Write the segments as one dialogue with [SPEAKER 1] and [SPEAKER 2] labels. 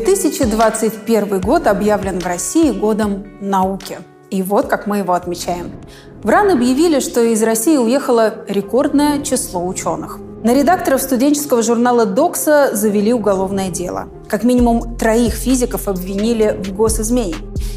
[SPEAKER 1] 2021 год объявлен в России годом науки. И вот как мы его отмечаем. В РАН объявили, что из России уехало рекордное число ученых. На редакторов студенческого журнала «Докса» завели уголовное дело. Как минимум троих физиков обвинили в госизмене.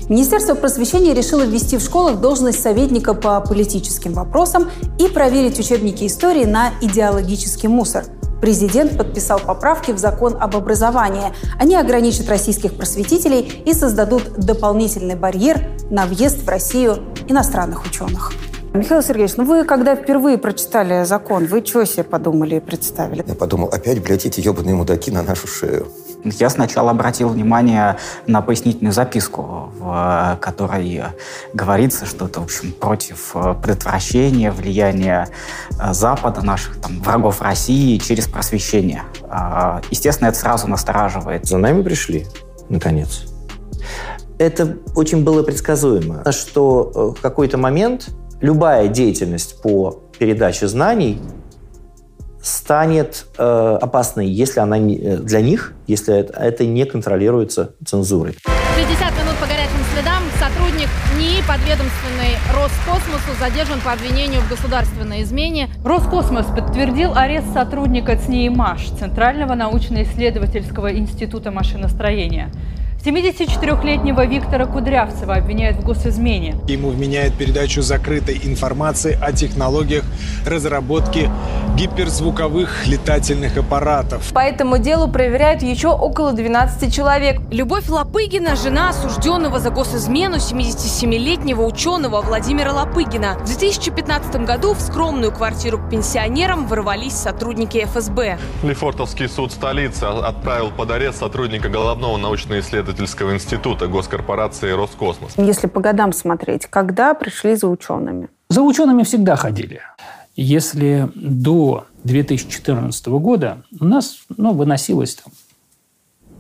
[SPEAKER 1] Министерство просвещения решило ввести в школах должность советника по политическим вопросам и проверить учебники истории на идеологический мусор – Президент подписал поправки в закон об образовании. Они ограничат российских просветителей и создадут дополнительный барьер на въезд в Россию иностранных ученых. Михаил Сергеевич, ну вы когда впервые прочитали закон, вы что себе подумали и представили?
[SPEAKER 2] Я подумал, опять, блядь, эти ебаные мудаки на нашу шею.
[SPEAKER 3] Я сначала обратил внимание на пояснительную записку, в которой говорится, что это, в общем, против предотвращения влияния э, Запада, наших там, врагов России через просвещение. А, естественно, это сразу настораживает.
[SPEAKER 2] За нами пришли, наконец. Это очень было предсказуемо, что э, в какой-то момент любая деятельность по передаче знаний станет э, опасной, если она не, э, для них, если это, это не контролируется цензурой.
[SPEAKER 4] 60 минут по горячим следам. Сотрудник НИИ, подведомственный Роскосмосу, задержан по обвинению в государственной измене.
[SPEAKER 5] Роскосмос подтвердил арест сотрудника ЦНИИ МАШ, Центрального научно-исследовательского института машиностроения. 74-летнего Виктора Кудрявцева обвиняют в госизмене.
[SPEAKER 6] Ему вменяют передачу закрытой информации о технологиях разработки гиперзвуковых летательных аппаратов.
[SPEAKER 7] По этому делу проверяют еще около 12 человек.
[SPEAKER 4] Любовь Лопыгина – жена осужденного за госизмену 77-летнего ученого Владимира Лопыгина. В 2015 году в скромную квартиру к пенсионерам ворвались сотрудники ФСБ.
[SPEAKER 8] Лефортовский суд столицы отправил под арест сотрудника головного научно-исследовательского исследовательского института госкорпорации «Роскосмос».
[SPEAKER 1] Если по годам смотреть, когда пришли за учеными?
[SPEAKER 9] За учеными всегда ходили. Если до 2014 года у нас ну, выносилось там,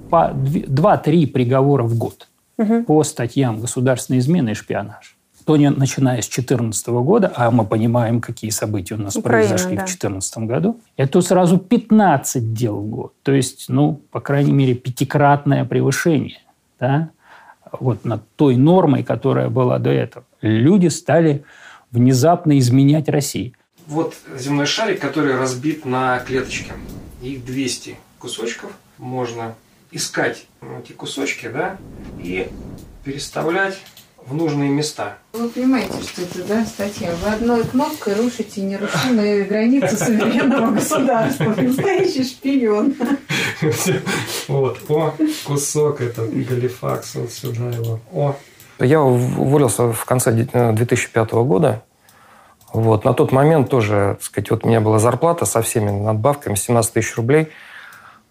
[SPEAKER 9] по 2-3 приговора в год угу. по статьям государственной измены и шпионаж то не начиная с 2014 года, а мы понимаем, какие события у нас Украина, произошли да. в 2014 году, это сразу 15 дел в год. То есть, ну, по крайней мере, пятикратное превышение да, вот над той нормой, которая была до этого. Люди стали внезапно изменять России.
[SPEAKER 10] Вот земной шарик, который разбит на клеточки. Их 200 кусочков. Можно искать эти кусочки, да, и переставлять в нужные места.
[SPEAKER 11] Вы понимаете, что это, да, статья? Вы одной кнопкой рушите нерушимые границы суверенного государства. Настоящий шпион.
[SPEAKER 10] Вот, о, кусок это Галифакс, вот сюда его. О.
[SPEAKER 12] Я уволился в конце 2005 года. Вот. На тот момент тоже, так сказать, вот у меня была зарплата со всеми надбавками 17 тысяч рублей.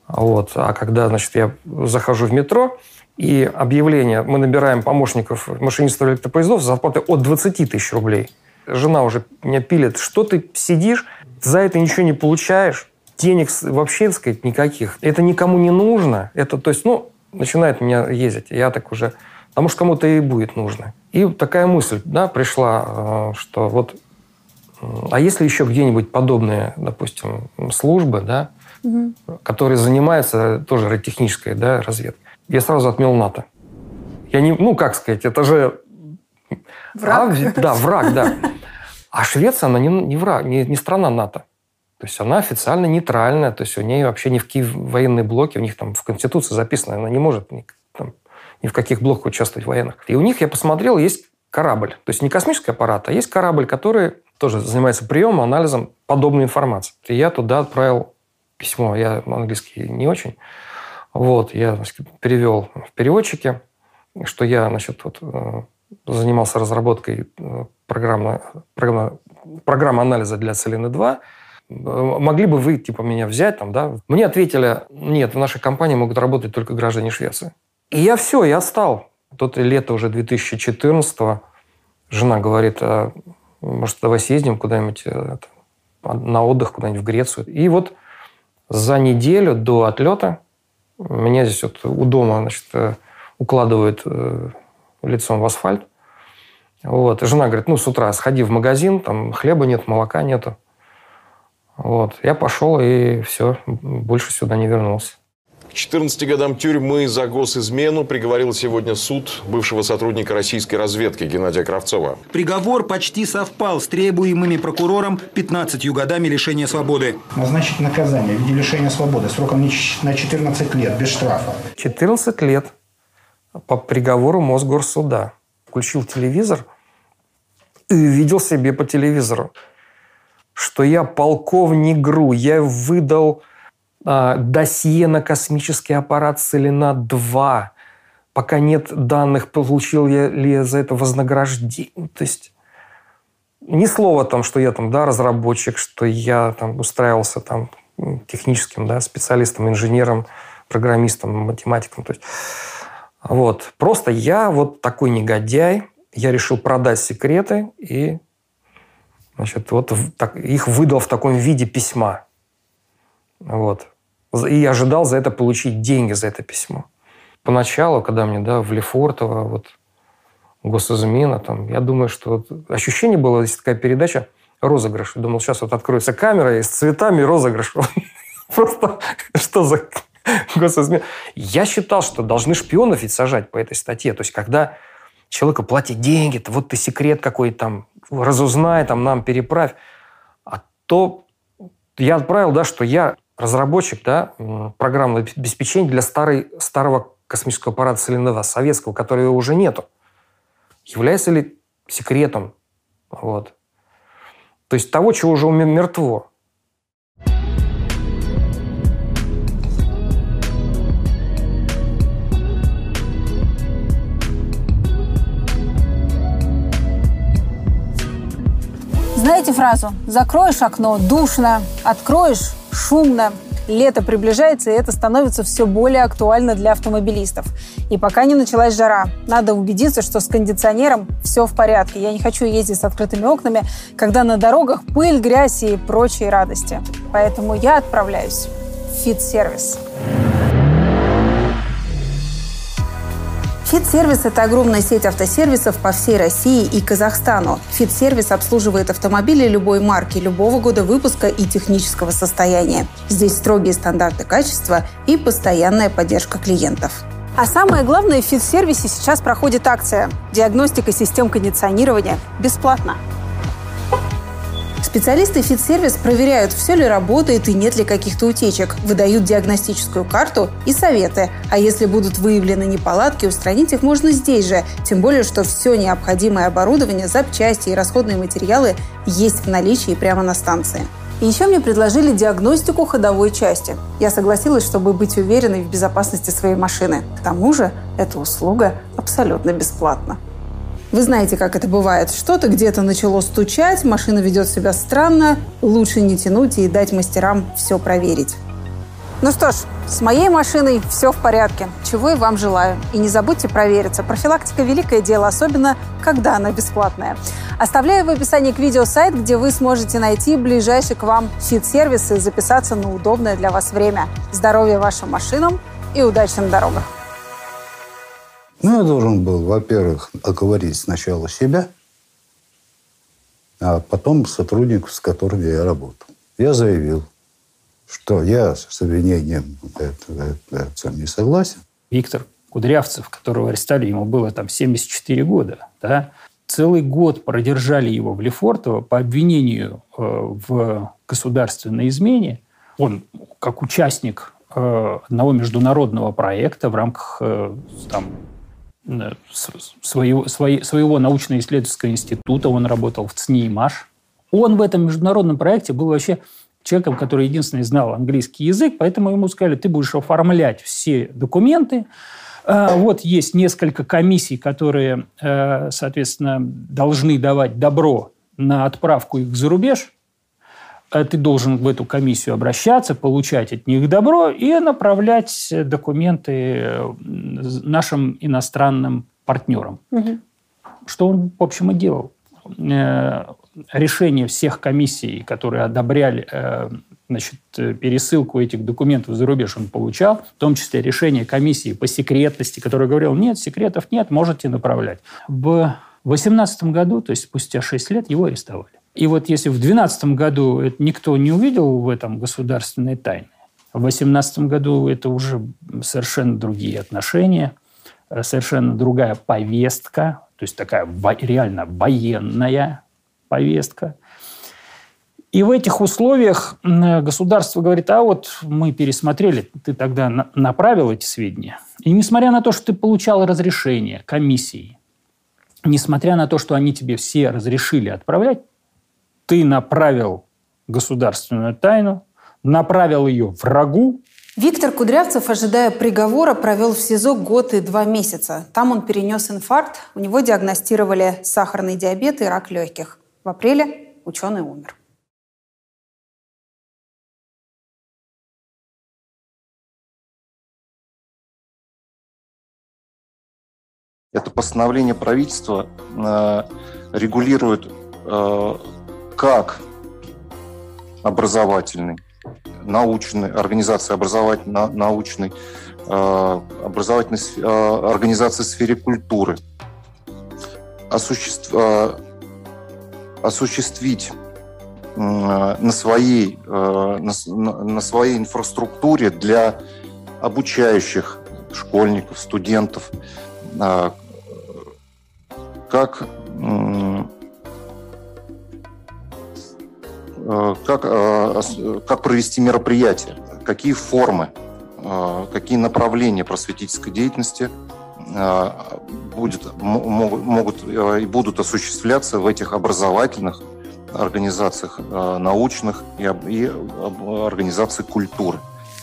[SPEAKER 12] Вот. А когда, значит, я захожу в метро, и объявление, мы набираем помощников машинистов электропоездов с зарплатой от 20 тысяч рублей. Жена уже меня пилит, что ты сидишь, за это ничего не получаешь, денег вообще, так сказать, никаких. Это никому не нужно. Это, то есть, ну, начинает меня ездить. Я так уже... Потому что кому-то и будет нужно. И такая мысль да, пришла, э, что вот... А если еще где-нибудь подобные, допустим, службы, да, угу. которые занимаются тоже радиотехнической да, разведкой, я сразу отмел НАТО. Я не, ну, как сказать, это же...
[SPEAKER 1] Враг?
[SPEAKER 12] А, да, враг, да. А Швеция, она не, не враг, не, не страна НАТО. То есть она официально нейтральная, то есть у нее вообще ни в какие военные блоки, у них там в Конституции записано, она не может ни, там, ни в каких блоках участвовать в военных. И у них, я посмотрел, есть корабль. То есть не космический аппарат, а есть корабль, который тоже занимается приемом, анализом подобной информации. И я туда отправил письмо. Я английский не очень. Вот, я значит, перевел в переводчике, что я значит, вот, э, занимался разработкой э, программы, программы, программы анализа для Целины-2. Э, могли бы вы типа, меня взять? Там, да? Мне ответили, нет, в нашей компании могут работать только граждане Швеции. И я все, я стал. Тут лето уже 2014 -го. Жена говорит, а, может, давай съездим куда-нибудь на отдых, куда-нибудь в Грецию. И вот за неделю до отлета меня здесь вот у дома значит, э, укладывают э, лицом в асфальт. Вот. И жена говорит, ну, с утра сходи в магазин, там хлеба нет, молока нету. Вот. Я пошел, и все, больше сюда не вернулся.
[SPEAKER 13] 14 годам тюрьмы за госизмену приговорил сегодня суд бывшего сотрудника российской разведки Геннадия Кравцова.
[SPEAKER 6] Приговор почти совпал с требуемыми прокурором 15 годами лишения свободы.
[SPEAKER 14] Назначить наказание в виде лишения свободы сроком на 14 лет, без штрафа.
[SPEAKER 12] 14 лет по приговору Мосгорсуда. Включил телевизор и увидел себе по телевизору, что я полковник ГРУ, я выдал досье на космический аппарат Селена-2. Пока нет данных, получил я ли я за это вознаграждение. То есть ни слова там, что я там, да, разработчик, что я там устраивался там техническим, да, специалистом, инженером, программистом, математиком. То есть, вот. Просто я вот такой негодяй, я решил продать секреты и значит, вот так, их выдал в таком виде письма. Вот. И ожидал за это получить деньги за это письмо. Поначалу, когда мне, да, в Лефортово, вот, госизмена, там, я думаю, что вот, ощущение было, есть такая передача, розыгрыш. Я думал, сейчас вот откроется камера и с цветами розыгрыш. Просто что за госизмена? Я считал, что должны шпионов ведь сажать по этой статье. То есть, когда человеку платят деньги, то вот ты секрет какой там, разузнай, там, нам переправь. А то я отправил, да, что я разработчик да, программного обеспечения для старой, старого космического аппарата Селенова, советского, которого уже нету. Является ли секретом? Вот. То есть того, чего уже мертво.
[SPEAKER 1] Знаете фразу «закроешь окно, душно, откроешь, шумно». Лето приближается, и это становится все более актуально для автомобилистов. И пока не началась жара, надо убедиться, что с кондиционером все в порядке. Я не хочу ездить с открытыми окнами, когда на дорогах пыль, грязь и прочие радости. Поэтому я отправляюсь в фит-сервис. Фит-сервис – это огромная сеть автосервисов по всей России и Казахстану. Фит-сервис обслуживает автомобили любой марки, любого года выпуска и технического состояния. Здесь строгие стандарты качества и постоянная поддержка клиентов. А самое главное, в фит-сервисе сейчас проходит акция «Диагностика систем кондиционирования бесплатно». Специалисты фит-сервис проверяют, все ли работает и нет ли каких-то утечек, выдают диагностическую карту и советы. А если будут выявлены неполадки, устранить их можно здесь же. Тем более, что все необходимое оборудование, запчасти и расходные материалы есть в наличии прямо на станции. И еще мне предложили диагностику ходовой части. Я согласилась, чтобы быть уверенной в безопасности своей машины. К тому же эта услуга абсолютно бесплатна. Вы знаете, как это бывает. Что-то где-то начало стучать, машина ведет себя странно. Лучше не тянуть и дать мастерам все проверить. Ну что ж, с моей машиной все в порядке. Чего и вам желаю. И не забудьте провериться. Профилактика – великое дело, особенно когда она бесплатная. Оставляю в описании к видео сайт, где вы сможете найти ближайший к вам фит-сервис и записаться на удобное для вас время. Здоровья вашим машинам и удачи на дорогах!
[SPEAKER 15] Ну, я должен был, во-первых, оговорить сначала себя, а потом сотрудников, с которыми я работал. Я заявил, что я с обвинением это, это, не согласен.
[SPEAKER 16] Виктор Кудрявцев, которого арестовали, ему было там 74 года, да, целый год продержали его в Лефортово по обвинению э, в государственной измене. Он, как участник э, одного международного проекта в рамках э, там, своего, своего научно-исследовательского института, он работал в ЦНИ и МАШ. Он в этом международном проекте был вообще человеком, который единственный знал английский язык, поэтому ему сказали, ты будешь оформлять все документы. А, вот есть несколько комиссий, которые, э, соответственно, должны давать добро на отправку их за рубеж. А ты должен в эту комиссию обращаться, получать от них добро и направлять документы э, нашим иностранным партнерам. Угу. Что он, в общем, и делал. Э, решение всех комиссий, которые одобряли э, значит, пересылку этих документов за рубеж он получал, в том числе решение комиссии по секретности, которая говорила, нет, секретов нет, можете направлять. В 2018 году, то есть спустя 6 лет, его арестовали. И вот если в 2012 году никто не увидел в этом государственной тайны, в В 2018 году это уже совершенно другие отношения, э, совершенно другая повестка, то есть такая реально военная повестка. И в этих условиях государство говорит, а вот мы пересмотрели, ты тогда направил эти сведения. И несмотря на то, что ты получал разрешение комиссии, несмотря на то, что они тебе все разрешили отправлять, ты направил государственную тайну, направил ее врагу.
[SPEAKER 1] Виктор Кудрявцев, ожидая приговора, провел в СИЗО год и два месяца. Там он перенес инфаркт, у него диагностировали сахарный диабет и рак легких. В апреле ученый умер.
[SPEAKER 17] Это постановление правительства э, регулирует э, как образовательный, научной, организации образовательно научной, э, образовательной э, организации в сфере культуры, э, осуществить на своей, на своей инфраструктуре для обучающих школьников, студентов, как как, э, как провести мероприятие, какие формы, э, какие направления просветительской деятельности будет, могут и будут осуществляться в этих образовательных организациях научных и организациях культуры.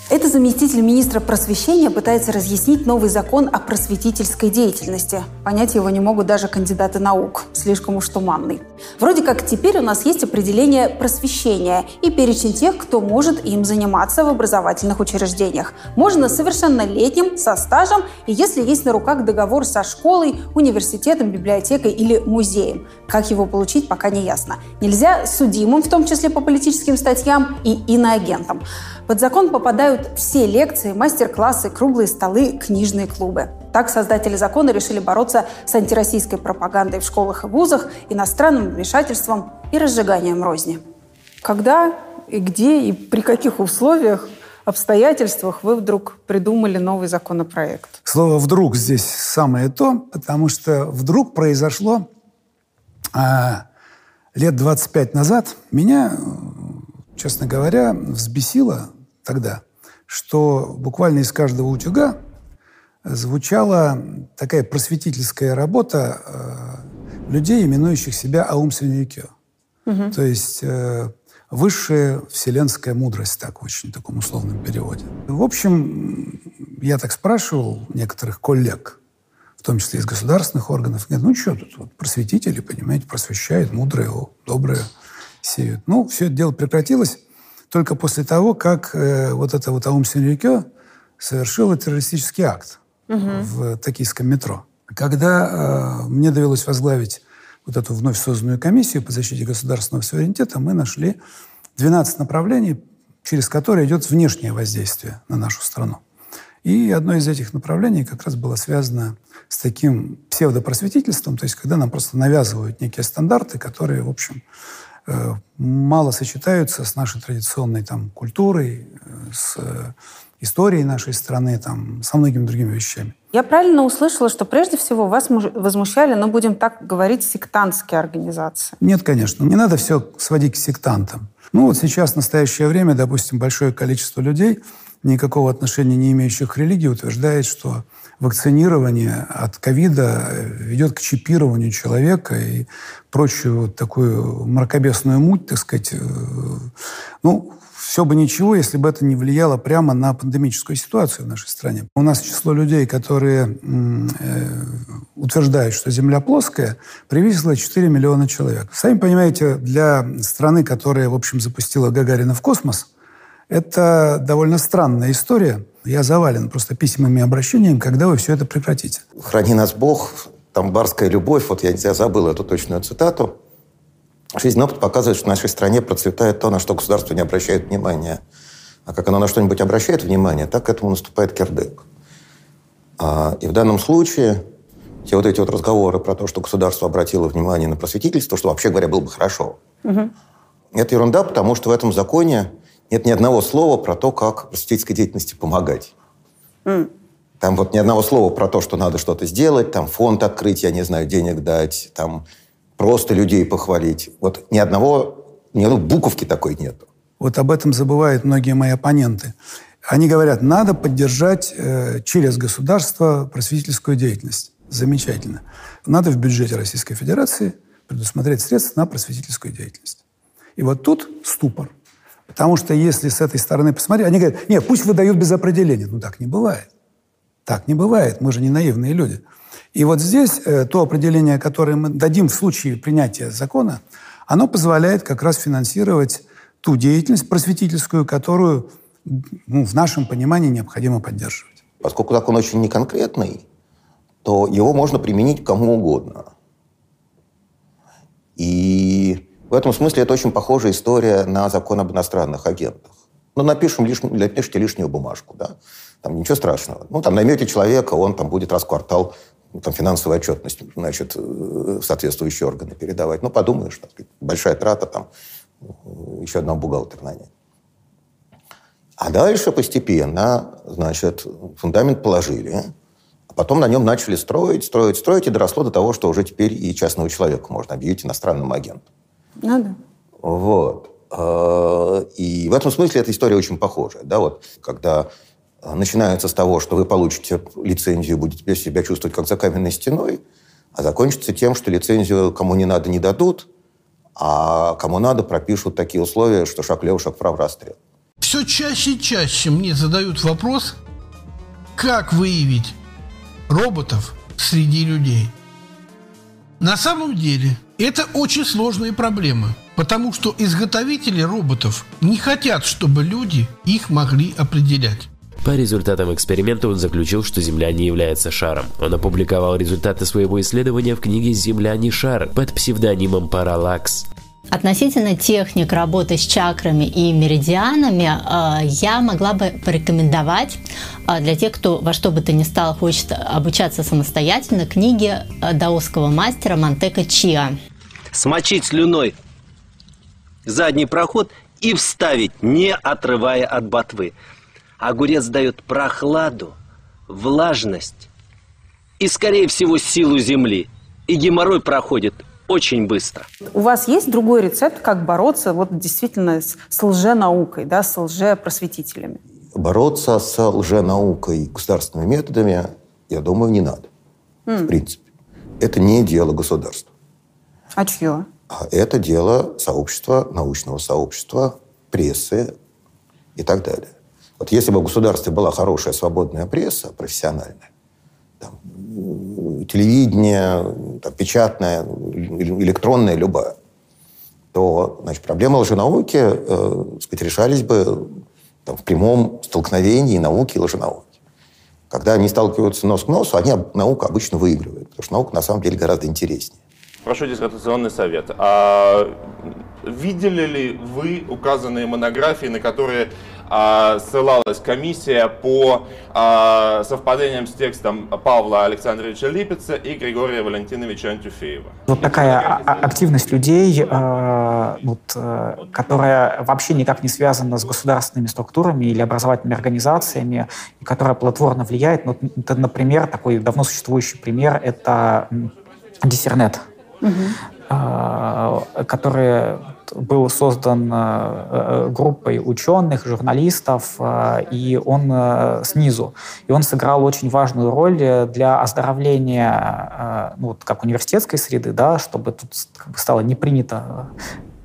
[SPEAKER 1] Это заместитель министра просвещения пытается разъяснить новый закон о просветительской деятельности. Понять его не могут даже кандидаты наук, слишком уж туманный. Вроде как теперь у нас есть определение просвещения и перечень тех, кто может им заниматься в образовательных учреждениях. Можно совершеннолетним, со стажем и если есть на руках договор со школой, университетом, библиотекой или музеем. Как его получить, пока не ясно. Нельзя судимым, в том числе по политическим статьям, и иноагентам. Под закон попадают все лекции, мастер-классы, круглые столы, книжные клубы. Так создатели закона решили бороться с антироссийской пропагандой в школах и вузах, иностранным вмешательством и разжиганием розни. Когда и где и при каких условиях обстоятельствах вы вдруг придумали новый законопроект?
[SPEAKER 18] Слово «вдруг» здесь самое то, потому что вдруг произошло а, лет 25 назад. Меня честно говоря, взбесило тогда, что буквально из каждого утюга звучала такая просветительская работа э, людей, именующих себя аум-синьюкё. Угу. То есть э, высшая вселенская мудрость, так в очень таком условном переводе. В общем, я так спрашивал некоторых коллег, в том числе из государственных органов, говорят, ну что тут, вот, просветители, понимаете, просвещают, мудрые, добрые сеют. Ну, все это дело прекратилось только после того, как э, вот это вот Аум Синрикё совершил террористический акт угу. в токийском метро. Когда э, мне довелось возглавить вот эту вновь созданную комиссию по защите государственного суверенитета, мы нашли 12 направлений, через которые идет внешнее воздействие на нашу страну. И одно из этих направлений как раз было связано с таким псевдопросветительством, то есть когда нам просто навязывают некие стандарты, которые, в общем, мало сочетаются с нашей традиционной там, культурой, э, с э, историей нашей страны, там, со многими другими вещами.
[SPEAKER 1] Я правильно услышала, что прежде всего вас возмущали, ну, будем так говорить, сектантские организации?
[SPEAKER 18] Нет, конечно. Не надо все сводить к сектантам. Ну, вот сейчас, в настоящее время, допустим, большое количество людей, никакого отношения не имеющих к религии, утверждает, что вакцинирование от ковида ведет к чипированию человека и прочую вот такую мракобесную муть, так сказать. Э, ну, все бы ничего, если бы это не влияло прямо на пандемическую ситуацию в нашей стране. У нас число людей, которые э, утверждают, что Земля плоская, превысило 4 миллиона человек. Сами понимаете, для страны, которая, в общем, запустила Гагарина в космос, это довольно странная история. Я завален просто письмами и обращениями, когда вы все это прекратите.
[SPEAKER 19] Храни нас Бог, там барская любовь, вот я, я забыл эту точную цитату. Жизненный опыт показывает, что в нашей стране процветает то, на что государство не обращает внимания. А как оно на что-нибудь обращает внимание, так к этому наступает кирдык. А, и в данном случае все вот эти вот разговоры про то, что государство обратило внимание на просветительство, что вообще говоря было бы хорошо, угу. это ерунда, потому что в этом законе нет ни одного слова про то, как просветительской деятельности помогать. Mm. Там вот ни одного слова про то, что надо что-то сделать, там фонд открыть, я не знаю, денег дать, там просто людей похвалить. Вот ни одного, ни одной буковки такой нету.
[SPEAKER 18] Вот об этом забывают многие мои оппоненты. Они говорят, надо поддержать э, через государство просветительскую деятельность. Замечательно. Надо в бюджете Российской Федерации предусмотреть средства на просветительскую деятельность. И вот тут ступор. Потому что если с этой стороны посмотреть, они говорят, нет, пусть выдают без определения. Ну так не бывает. Так не бывает. Мы же не наивные люди. И вот здесь э, то определение, которое мы дадим в случае принятия закона, оно позволяет как раз финансировать ту деятельность просветительскую, которую ну, в нашем понимании необходимо поддерживать.
[SPEAKER 19] Поскольку закон очень неконкретный, то его можно применить кому угодно. И в этом смысле это очень похожая история на закон об иностранных агентах. Ну, напишем лиш... напишите лишнюю бумажку, да. Там ничего страшного. Ну, там наймете человека, он там будет раз в квартал ну, там, финансовую отчетность, значит, в соответствующие органы передавать. Ну, подумаешь, так, большая трата, там, еще одного бухгалтера нанять. А дальше постепенно, значит, фундамент положили, а потом на нем начали строить, строить, строить, и доросло до того, что уже теперь и частного человека можно объявить иностранным агентом.
[SPEAKER 1] Ну да.
[SPEAKER 19] Вот. А, и в этом смысле эта история очень похожая. Да, вот, когда начинается с того, что вы получите лицензию, будете себя чувствовать как за каменной стеной, а закончится тем, что лицензию кому не надо не дадут, а кому надо пропишут такие условия, что шаг лево, шаг вправо, расстрел.
[SPEAKER 20] Все чаще и чаще мне задают вопрос, как выявить роботов среди людей. На самом деле это очень сложная проблема, потому что изготовители роботов не хотят, чтобы люди их могли определять.
[SPEAKER 21] По результатам эксперимента он заключил, что Земля не является шаром. Он опубликовал результаты своего исследования в книге «Земля не шар» под псевдонимом Параллакс.
[SPEAKER 22] Относительно техник работы с чакрами и меридианами э, я могла бы порекомендовать э, для тех, кто во что бы то ни стало хочет обучаться самостоятельно, книги э, даосского мастера Мантека Чиа.
[SPEAKER 23] Смочить слюной задний проход и вставить, не отрывая от ботвы. Огурец дает прохладу, влажность и, скорее всего, силу земли. И геморрой проходит очень быстро.
[SPEAKER 1] У вас есть другой рецепт, как бороться вот действительно с, с лженаукой, да, с лжепросветителями?
[SPEAKER 19] Бороться с лженаукой государственными методами, я думаю, не надо. Mm. В принципе. Это не дело государства.
[SPEAKER 1] А чье?
[SPEAKER 19] А это дело сообщества, научного сообщества, прессы и так далее. Вот если бы в государстве была хорошая свободная пресса, профессиональная, там, телевидение, там, печатное, электронное, любое, то значит, проблемы лженауки э, сказать, решались бы там, в прямом столкновении науки и лженауки. Когда они сталкиваются нос к носу, они науку обычно выигрывают, потому что наука на самом деле гораздо интереснее.
[SPEAKER 24] Прошу диссертационный совет. А видели ли вы указанные монографии, на которые ссылалась комиссия по а, совпадениям с текстом Павла Александровича Липеца и Григория Валентиновича Антюфеева.
[SPEAKER 3] Вот такая активность людей, а, вот, э, которая вообще никак не связана с государственными структурами или образовательными организациями, и которая плодотворно влияет. Это, например, такой давно существующий пример – это Диссернет. Угу. Который был создан э, э, группой ученых, журналистов, э, и он снизу. И он сыграл очень важную роль для оздоровления, ну, вот как университетской среды, да, чтобы тут как бы стало не принято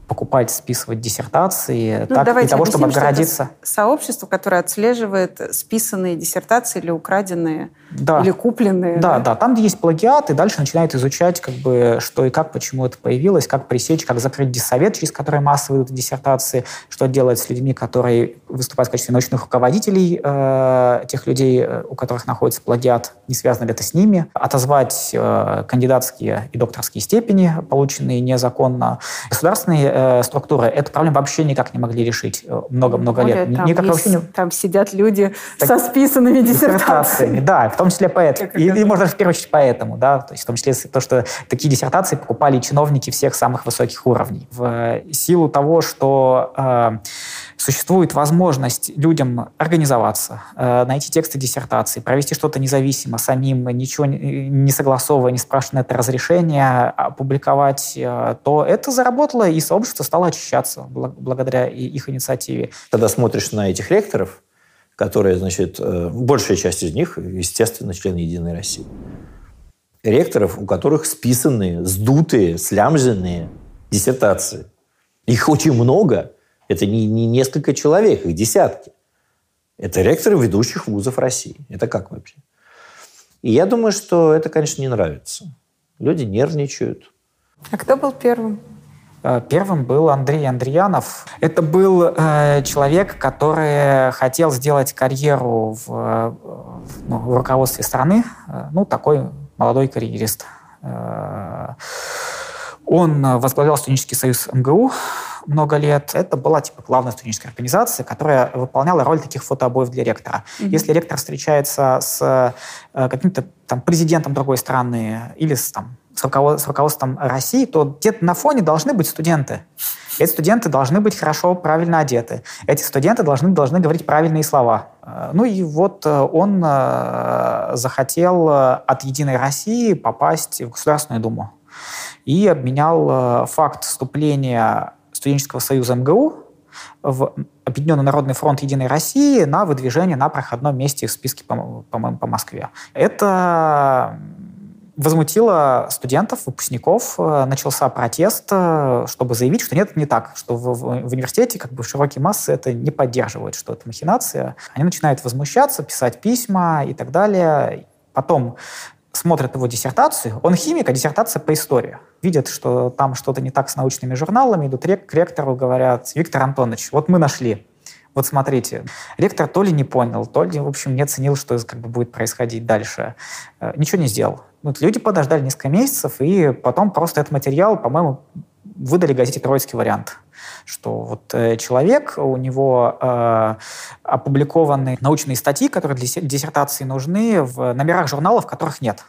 [SPEAKER 3] покупать, списывать диссертации, ну, так, для того, чтобы отгородиться.
[SPEAKER 1] сообщество, которое отслеживает списанные диссертации или украденные, да. или купленные.
[SPEAKER 3] Да, да, да, там, где есть плагиат, и дальше начинает изучать, как бы, что и как, почему это появилось, как пресечь, как закрыть диссовет, через который массово идут диссертации, что делать с людьми, которые выступают в качестве научных руководителей э, тех людей, э, у которых находится плагиат, не связано ли это с ними, отозвать э, кандидатские и докторские степени, полученные незаконно. Государственные э, структуры эту проблему вообще никак не могли решить э, много-много лет.
[SPEAKER 1] Там,
[SPEAKER 3] никак
[SPEAKER 1] есть,
[SPEAKER 3] вообще не...
[SPEAKER 1] там сидят люди так, со списанными диссертациями.
[SPEAKER 3] Да, в том числе поэтому. И, и, может, в первую очередь поэтому, да, то есть в том числе то, что такие диссертации покупали чиновники всех самых высоких уровней. В силу того, что э, существует возможность людям организоваться, э, найти тексты диссертации, провести что-то независимо, самим, ничего не согласовывая, не спрашивая это разрешение, опубликовать, э, то это заработало, и сообщество стало очищаться благодаря их инициативе.
[SPEAKER 2] Когда смотришь на этих лекторов, которые, значит, э, большая часть из них, естественно, члены «Единой России», ректоров, у которых списанные, сдутые, слямженные диссертации. Их очень много – это не, не несколько человек, их десятки. Это ректоры ведущих вузов России. Это как вообще? И я думаю, что это, конечно, не нравится. Люди нервничают.
[SPEAKER 1] А кто был первым?
[SPEAKER 3] Э, первым был Андрей Андреянов. Это был э, человек, который хотел сделать карьеру в, в, ну, в руководстве страны. Э, ну, такой молодой карьерист. Э, он возглавлял студенческий союз МГУ много лет. Это была типа главная студенческая организация, которая выполняла роль таких фотообоев для ректора. Mm-hmm. Если ректор встречается с э, каким-то там президентом другой страны или с, там, с, руковод- с руководством России, то где-то на фоне должны быть студенты. Эти студенты должны быть хорошо, правильно одеты. Эти студенты должны, должны говорить правильные слова. Э, ну и вот э, он захотел от «Единой России» попасть в Государственную Думу и обменял факт вступления студенческого союза МГУ в Объединенный Народный фронт Единой России на выдвижение на проходном месте в списке, по-моему, по, Москве. Это возмутило студентов, выпускников, начался протест, чтобы заявить, что нет, это не так, что в, в, в университете как бы широкие массы это не поддерживают, что это махинация. Они начинают возмущаться, писать письма и так далее. Потом смотрят его диссертацию, он химик, а диссертация по истории. Видят, что там что-то не так с научными журналами, идут к ректору, говорят, Виктор Антонович, вот мы нашли. Вот смотрите, ректор то ли не понял, то ли, в общем, не оценил, что как бы будет происходить дальше. Э, ничего не сделал. Вот люди подождали несколько месяцев, и потом просто этот материал, по-моему, выдали газете «Троицкий вариант», что вот э, человек, у него э, опубликованы научные статьи, которые для диссертации нужны в номерах журналов, которых нет.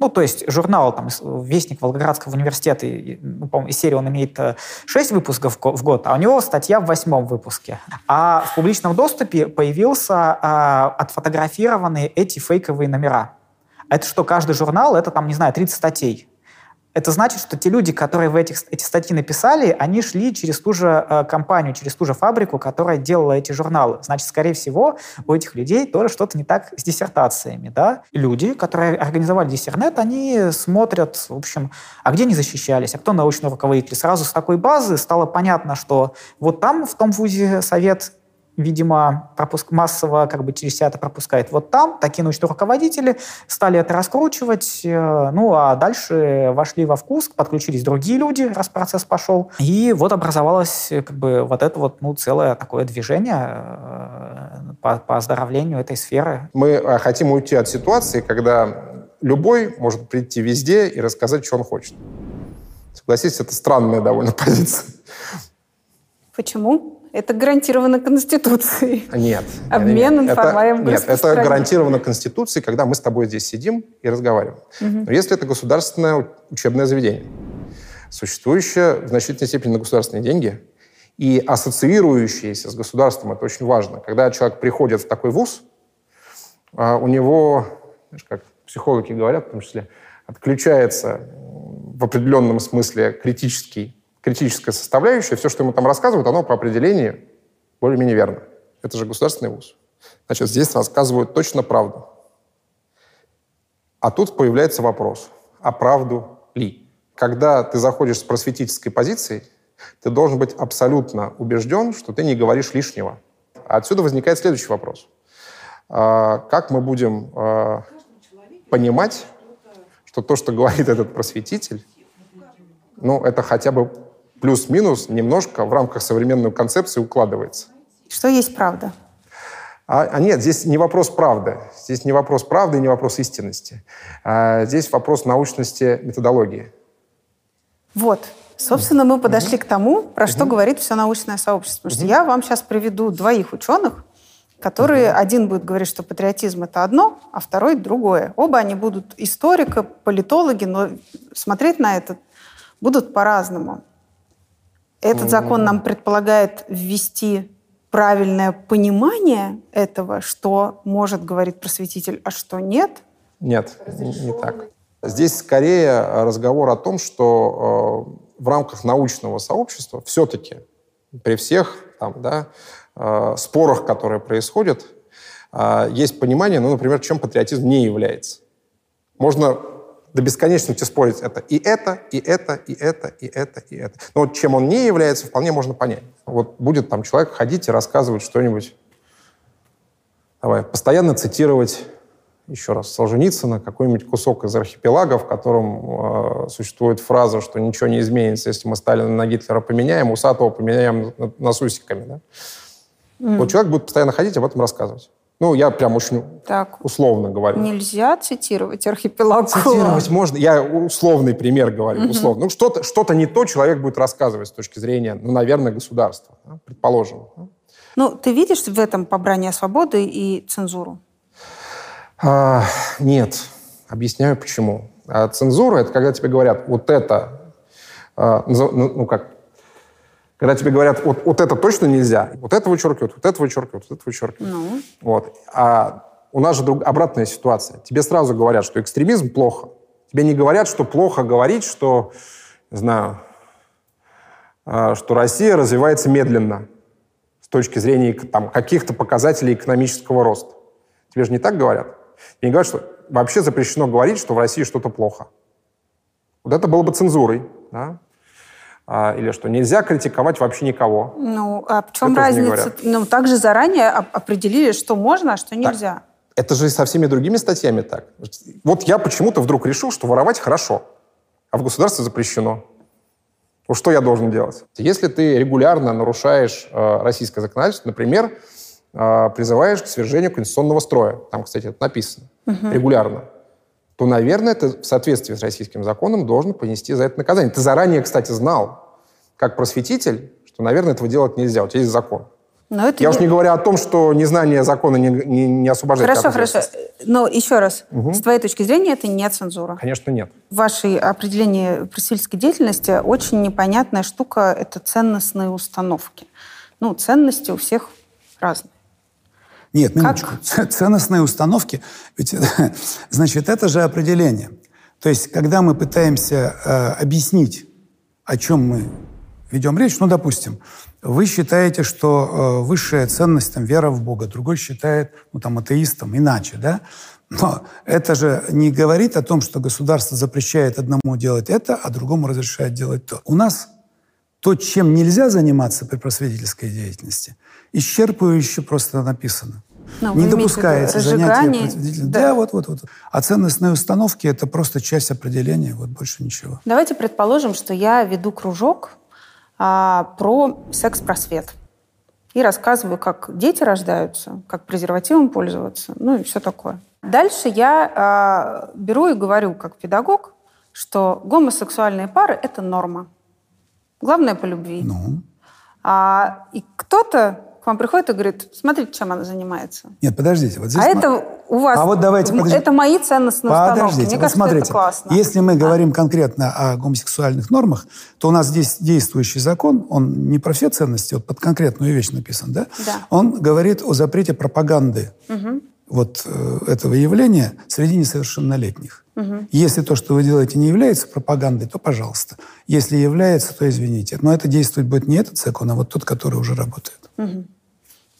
[SPEAKER 3] Ну, то есть журнал, там, Вестник Волгоградского университета, ну, по из серии он имеет 6 э, выпусков в год, а у него статья в восьмом выпуске. А в публичном доступе появился а, отфотографированные эти фейковые номера. Это что, каждый журнал, это там, не знаю, 30 статей. Это значит, что те люди, которые в этих, эти статьи написали, они шли через ту же э, компанию, через ту же фабрику, которая делала эти журналы. Значит, скорее всего, у этих людей тоже что-то не так с диссертациями. Да? люди, которые организовали диссернет, они смотрят, в общем, а где они защищались, а кто научный руководитель. Сразу с такой базы стало понятно, что вот там, в том вузе, совет видимо, пропуск массово как бы через себя это пропускает. Вот там такие научные руководители стали это раскручивать, э, ну а дальше вошли во вкус, подключились другие люди, раз процесс пошел, и вот образовалось как бы вот это вот ну целое такое движение э, по, по оздоровлению этой сферы.
[SPEAKER 25] Мы э, хотим уйти от ситуации, когда любой может прийти везде и рассказать, что он хочет. Согласитесь, это странная довольно позиция.
[SPEAKER 1] Почему? Это гарантировано Конституцией.
[SPEAKER 25] Нет.
[SPEAKER 1] Обмен нет, информацией.
[SPEAKER 25] Нет, это гарантировано Конституцией, когда мы с тобой здесь сидим и разговариваем. Угу. Но если это государственное учебное заведение, существующее в значительной степени на государственные деньги и ассоциирующееся с государством, это очень важно. Когда человек приходит в такой вуз, а, у него, знаешь, как психологи говорят в том числе, отключается в определенном смысле критический критическая составляющая, все, что ему там рассказывают, оно по определению более-менее верно. Это же государственный вуз. Значит, здесь рассказывают точно правду. А тут появляется вопрос, а правду ли? Когда ты заходишь с просветительской позиции, ты должен быть абсолютно убежден, что ты не говоришь лишнего. Отсюда возникает следующий вопрос. А, как мы будем а, понимать, что то, что говорит этот просветитель, ну, это хотя бы плюс-минус немножко в рамках современной концепции укладывается.
[SPEAKER 1] Что есть правда?
[SPEAKER 25] А, а нет, здесь не вопрос правды. Здесь не вопрос правды и не вопрос истинности. А здесь вопрос научности методологии.
[SPEAKER 1] Вот. Собственно, мы подошли к тому, про что говорит все научное сообщество. Потому что я вам сейчас приведу двоих ученых, которые один будет говорить, что патриотизм это одно, а второй другое. Оба они будут историка, политологи, но смотреть на это будут по-разному. Этот закон нам предполагает ввести правильное понимание этого, что может говорить просветитель, а что нет?
[SPEAKER 25] Нет, не, не так. Здесь скорее разговор о том, что э, в рамках научного сообщества все-таки при всех там, да, э, спорах, которые происходят, э, есть понимание, ну, например, чем патриотизм не является. Можно до бесконечности спорить это и это, и это, и это, и это, и это. Но вот чем он не является, вполне можно понять. Вот будет там человек ходить и рассказывать что-нибудь, давай, постоянно цитировать еще раз, Солженицына, какой-нибудь кусок из архипелага, в котором э, существует фраза, что ничего не изменится, если мы Сталина на Гитлера поменяем, Усатого поменяем на, на Сусиками. Да? Mm. Вот человек будет постоянно ходить об этом рассказывать. Ну, я прям очень так, условно говорю.
[SPEAKER 1] Нельзя цитировать архипелаг.
[SPEAKER 25] Цитировать можно. Я условный пример говорю, угу. условно. Ну, что-то что не то человек будет рассказывать с точки зрения, ну, наверное, государства, да, предположим.
[SPEAKER 1] Ну, ты видишь в этом побрание свободы и цензуру?
[SPEAKER 25] А, нет. Объясняю, почему. А цензура — это когда тебе говорят, вот это, а, ну, ну, как, когда тебе говорят, вот, вот это точно нельзя, вот это вычеркивают, вот это вычеркивают, вот это вычеркивают. Ну. Вот. А у нас же друг, обратная ситуация. Тебе сразу говорят, что экстремизм плохо. Тебе не говорят, что плохо говорить, что, не знаю, а, что Россия развивается медленно с точки зрения там, каких-то показателей экономического роста. Тебе же не так говорят. Тебе не говорят, что вообще запрещено говорить, что в России что-то плохо. Вот это было бы цензурой. Да? А, или что нельзя критиковать вообще никого.
[SPEAKER 1] Ну, а в чем Это разница? Ну, также заранее определили, что можно, а что нельзя. Так.
[SPEAKER 25] Это же и со всеми другими статьями так. Вот я почему-то вдруг решил, что воровать хорошо, а в государстве запрещено. Вот что я должен делать? Если ты регулярно нарушаешь э, российское законодательство, например, э, призываешь к свержению конституционного строя, там, кстати, это написано, угу. регулярно, то, наверное, ты в соответствии с российским законом должен понести за это наказание. Ты заранее, кстати, знал, как просветитель, что, наверное, этого делать нельзя. У тебя есть закон. Но это Я не... уж не говорю о том, что незнание закона не, не, не освобождает.
[SPEAKER 1] Хорошо, хорошо. Но еще раз, угу. с твоей точки зрения, это не цензура.
[SPEAKER 25] Конечно, нет.
[SPEAKER 1] В вашей определении просветительской деятельности очень непонятная штука – это ценностные установки. Ну, ценности у всех разные.
[SPEAKER 18] Нет, минуточку. Как? Ценностные установки, ведь, значит, это же определение. То есть, когда мы пытаемся э, объяснить, о чем мы ведем речь, ну, допустим, вы считаете, что э, высшая ценность там вера в Бога, другой считает, ну, там, атеистом, иначе, да? Но это же не говорит о том, что государство запрещает одному делать это, а другому разрешает делать то. У нас то, чем нельзя заниматься при просветительской деятельности, исчерпывающе просто написано. Ну, не допускается занятие просветительным. Да. да, вот, вот, вот. А ценностные установки – это просто часть определения, вот больше ничего.
[SPEAKER 1] Давайте предположим, что я веду кружок а, про секс-просвет. И рассказываю, как дети рождаются, как презервативом пользоваться, ну и все такое. Дальше я а, беру и говорю, как педагог, что гомосексуальные пары – это норма. Главное по любви.
[SPEAKER 18] Ну.
[SPEAKER 1] А, и кто-то вам приходит и говорит, смотрите, чем она занимается.
[SPEAKER 18] Нет, подождите.
[SPEAKER 1] Вот здесь а мы... это у вас...
[SPEAKER 18] А вот давайте,
[SPEAKER 1] подождите. Это мои ценностные подождите, установки. Мне вот кажется, смотрите, это классно.
[SPEAKER 18] Если мы говорим конкретно о гомосексуальных нормах, то у нас здесь действующий закон, он не про все ценности, вот под конкретную вещь написан, да?
[SPEAKER 1] Да.
[SPEAKER 18] Он говорит о запрете пропаганды. Угу вот э, этого явления среди несовершеннолетних. Угу. Если то, что вы делаете, не является пропагандой, то пожалуйста. Если является, то извините. Но это действовать будет не этот закон, а вот тот, который уже работает.
[SPEAKER 1] Угу.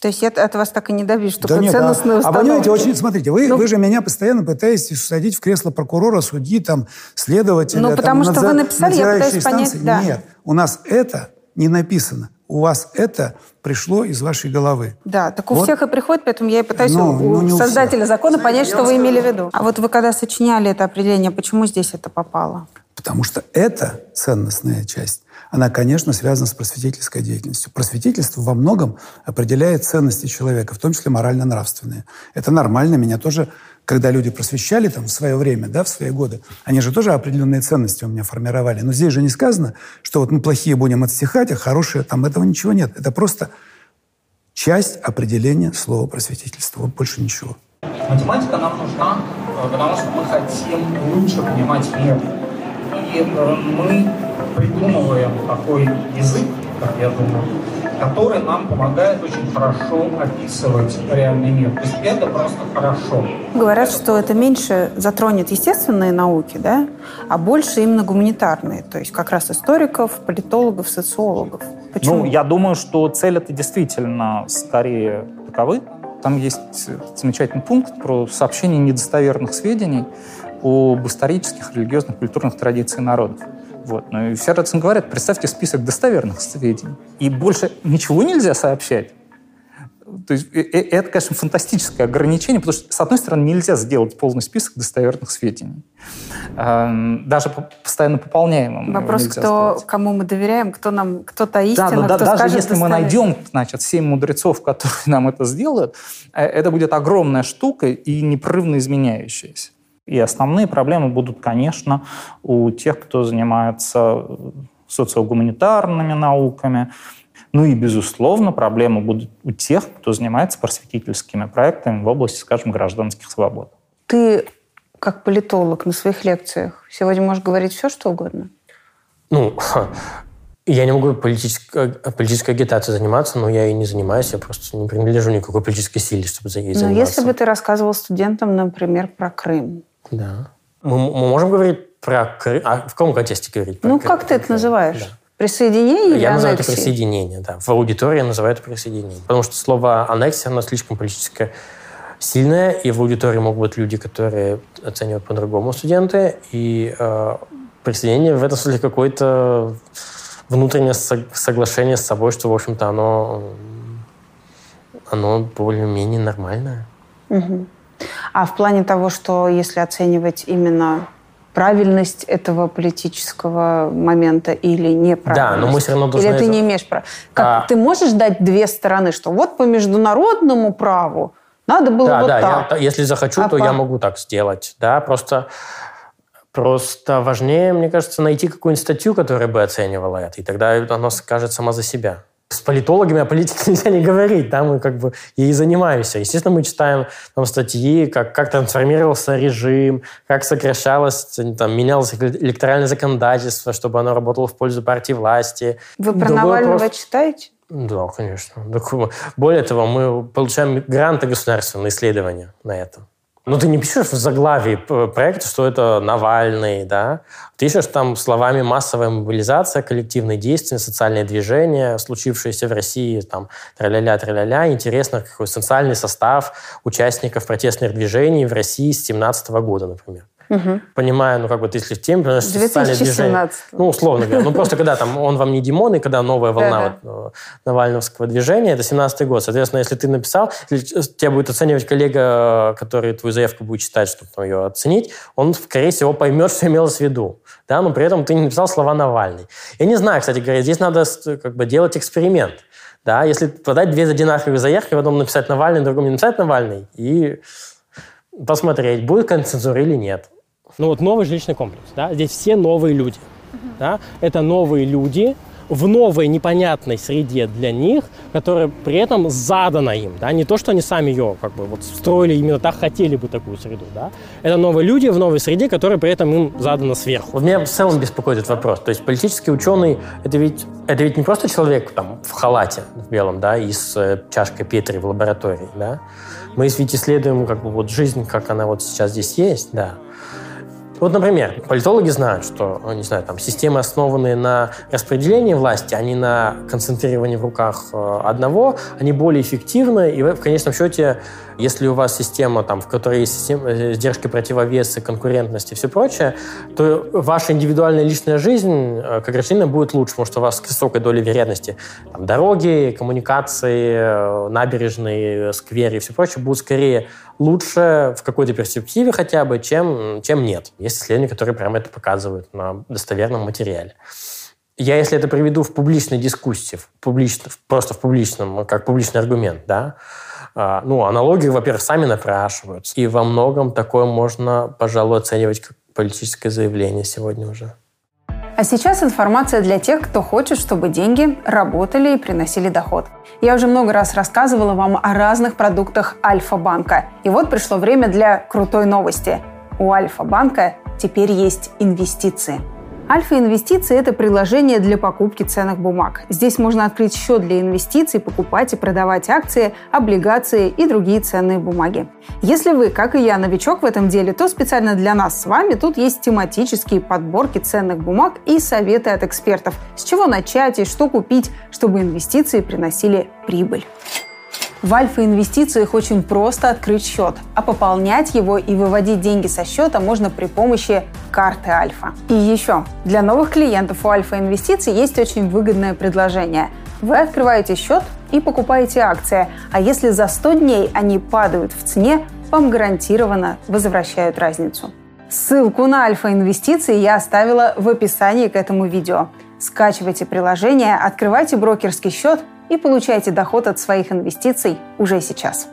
[SPEAKER 1] То есть это от вас так и не добьюсь, что
[SPEAKER 18] да нет, а, а понимаете, очень, смотрите, вы, ну, вы же меня постоянно пытаетесь усадить в кресло прокурора, судьи, там, следователя. Ну,
[SPEAKER 1] потому
[SPEAKER 18] там,
[SPEAKER 1] что надзор, вы написали, я пытаюсь
[SPEAKER 18] понять,
[SPEAKER 1] да.
[SPEAKER 18] Нет, у нас это не написано у вас это пришло из вашей головы.
[SPEAKER 1] Да, так у вот. всех и приходит, поэтому я и пытаюсь ну, у, ну, у создателя всех. закона понять, что вы имели в виду. А вот вы когда сочиняли это определение, почему здесь это попало?
[SPEAKER 18] Потому что эта ценностная часть, она, конечно, связана с просветительской деятельностью. Просветительство во многом определяет ценности человека, в том числе морально-нравственные. Это нормально, меня тоже когда люди просвещали там в свое время, да, в свои годы, они же тоже определенные ценности у меня формировали. Но здесь же не сказано, что вот мы плохие будем отстихать, а хорошие, там этого ничего нет. Это просто часть определения слова просветительства. Больше ничего.
[SPEAKER 26] Математика нам нужна, э, потому что мы хотим лучше понимать мир. И э, мы придумываем такой язык, как я думаю, который нам помогает очень хорошо описывать реальный мир. То есть это просто хорошо.
[SPEAKER 1] Говорят, что это меньше затронет естественные науки, да, а больше именно гуманитарные, то есть как раз историков, политологов, социологов. Почему?
[SPEAKER 26] Ну, я думаю, что цель это действительно скорее таковы. Там есть замечательный пункт про сообщение недостоверных сведений об исторических, религиозных, культурных традициях народов. Вот. Ну и все радостно говорят, представьте список достоверных сведений. И больше ничего нельзя сообщать. То есть э, э, это, конечно, фантастическое ограничение, потому что, с одной стороны, нельзя сделать полный список достоверных сведений. Даже постоянно пополняемым.
[SPEAKER 1] Вопрос, кто, сделать. кому мы доверяем, кто нам, кто-то истина,
[SPEAKER 26] да, но
[SPEAKER 1] кто
[SPEAKER 26] да, даже если мы найдем, значит, семь мудрецов, которые нам это сделают, э, это будет огромная штука и непрерывно изменяющаяся. И основные проблемы будут, конечно, у тех, кто занимается социогуманитарными науками. Ну и, безусловно, проблемы будут у тех, кто занимается просветительскими проектами в области, скажем, гражданских свобод.
[SPEAKER 1] Ты, как политолог, на своих лекциях сегодня можешь говорить все, что угодно?
[SPEAKER 27] Ну, я не могу политической, политической агитацией заниматься, но я и не занимаюсь, я просто не принадлежу никакой политической силе, чтобы ей заниматься.
[SPEAKER 1] Но если бы ты рассказывал студентам, например, про Крым,
[SPEAKER 27] да. Мы, мы можем говорить про Крым. А в каком контексте говорить?
[SPEAKER 1] Про ну, Крым? как ты это называешь? Да. Присоединение или
[SPEAKER 27] Я называю
[SPEAKER 1] аннексия?
[SPEAKER 27] это присоединение, да. В аудитории я называю это присоединение. Потому что слово аннексия, оно слишком политическое сильное, и в аудитории могут быть люди, которые оценивают по-другому студенты, и э, присоединение в этом смысле какое-то внутреннее соглашение с собой, что, в общем-то, оно, оно более-менее нормальное.
[SPEAKER 1] Угу. А в плане того, что если оценивать именно правильность этого политического момента или неправильность.
[SPEAKER 27] Да, но мы все равно должны...
[SPEAKER 1] Или ты не имеешь права. Как, а... Ты можешь дать две стороны, что вот по международному праву надо было
[SPEAKER 27] да,
[SPEAKER 1] вот
[SPEAKER 27] да,
[SPEAKER 1] так.
[SPEAKER 27] Я, если захочу, а то по... я могу так сделать. Да, просто, просто важнее, мне кажется, найти какую-нибудь статью, которая бы оценивала это, и тогда оно скажет сама за себя с политологами о политике нельзя не говорить, да, мы как бы ей занимаемся. Естественно, мы читаем там статьи, как, как трансформировался режим, как сокращалось, там, менялось электоральное законодательство, чтобы оно работало в пользу партии власти.
[SPEAKER 1] Вы про Другой Навального вопрос... читаете?
[SPEAKER 27] Да, конечно. Более того, мы получаем гранты государственные исследования на это. Ну, ты не пишешь в заглавии проекта, что это Навальный, да? Ты пишешь там словами массовая мобилизация, коллективные действия, социальные движения, случившиеся в России, там, тра-ля-ля, тра-ля-ля. Интересно, какой социальный состав участников протестных движений в России с 17 года, например. Угу. Понимаю, ну как бы ты если в теме, потому что социальное движение... Ну, условно говоря. Ну, просто когда там он вам не Димон, и когда новая волна вот, э, Навальновского движения, это 17-й год. Соответственно, если ты написал, тебя будет оценивать коллега, который твою заявку будет читать, чтобы там, ее оценить, он, скорее всего, поймет, что имелось в виду. Да, но при этом ты не написал слова Навальный. Я не знаю, кстати говоря, здесь надо как бы делать эксперимент. Да, если подать две одинаковые заявки, в одном написать Навальный, в другом не написать Навальный, и посмотреть, будет концензура или нет.
[SPEAKER 28] Ну вот новый жилищный комплекс, да, здесь все новые люди, uh-huh. да, это новые люди в новой непонятной среде для них, которая при этом задана им, да, не то, что они сами ее как бы вот строили именно так, хотели бы такую среду, да, это новые люди в новой среде, которая при этом им задана сверху.
[SPEAKER 27] Вот меня в целом беспокоит этот вопрос, то есть политический ученый, это ведь, это ведь не просто человек там в халате в белом, да, и с э, чашкой Петри в лаборатории, да, мы ведь исследуем как бы вот жизнь, как она вот сейчас здесь есть, да, вот, например, политологи знают, что, не знаю, там, системы, основанные на распределении власти, а не на концентрировании в руках э, одного, они более эффективны, и в конечном счете, если у вас система, там, в которой есть система, э, сдержки противовесы, конкурентность и все прочее, то ваша индивидуальная личная жизнь, э, как гражданина, будет лучше, потому что у вас с высокой долей вероятности там, дороги, коммуникации, набережные, скверы и все прочее будут скорее лучше в какой-то перспективе хотя бы, чем, чем нет. Есть исследования, которые прямо это показывают на достоверном материале. Я, если это приведу в публичной дискуссии, в публично, просто в публичном, как публичный аргумент, да, А, ну, аналогии, во-первых, сами напрашиваются. И во многом такое можно, пожалуй, оценивать как политическое заявление сегодня уже.
[SPEAKER 1] А сейчас информация для тех, кто хочет, чтобы деньги работали и приносили доход. Я уже много раз рассказывала вам о разных продуктах Альфа-банка. И вот пришло время для крутой новости. У Альфа-банка теперь есть инвестиции – Альфа-инвестиции – это приложение для покупки ценных бумаг. Здесь можно открыть счет для инвестиций, покупать и продавать акции, облигации и другие ценные бумаги. Если вы, как и я, новичок в этом деле, то специально для нас с вами тут есть тематические подборки ценных бумаг и советы от экспертов, с чего начать и что купить, чтобы инвестиции приносили прибыль. В альфа-инвестициях очень просто открыть счет, а пополнять его и выводить деньги со счета можно при помощи карты Альфа. И еще, для новых клиентов у Альфа-инвестиций есть очень выгодное предложение. Вы открываете счет и покупаете акции, а если за 100 дней они падают в цене, вам гарантированно возвращают разницу. Ссылку на Альфа-инвестиции я оставила в описании к этому видео. Скачивайте приложение, открывайте брокерский счет – и получайте доход от своих инвестиций уже сейчас.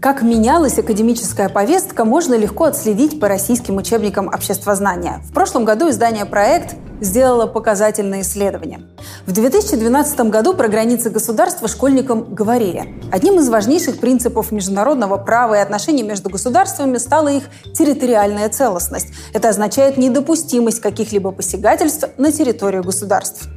[SPEAKER 1] Как менялась академическая повестка, можно легко отследить по российским учебникам обществознания. В прошлом году издание «Проект» сделало показательное исследование. В 2012 году про границы государства школьникам говорили. Одним из важнейших принципов международного права и отношений между государствами стала их территориальная целостность. Это означает недопустимость каких-либо посягательств на территорию государств.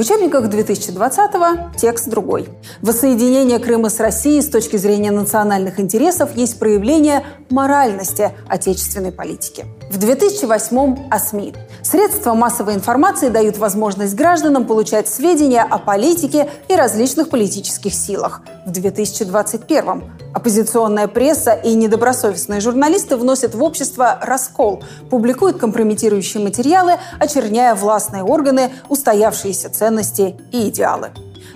[SPEAKER 1] В учебниках 2020-го текст другой. Воссоединение Крыма с Россией с точки зрения национальных интересов есть проявление моральности отечественной политики. В 2008-м о СМИ. Средства массовой информации дают возможность гражданам получать сведения о политике и различных политических силах. В 2021-м оппозиционная пресса и недобросовестные журналисты вносят в общество раскол, публикуют компрометирующие материалы, очерняя властные органы, устоявшиеся ценности и идеалы.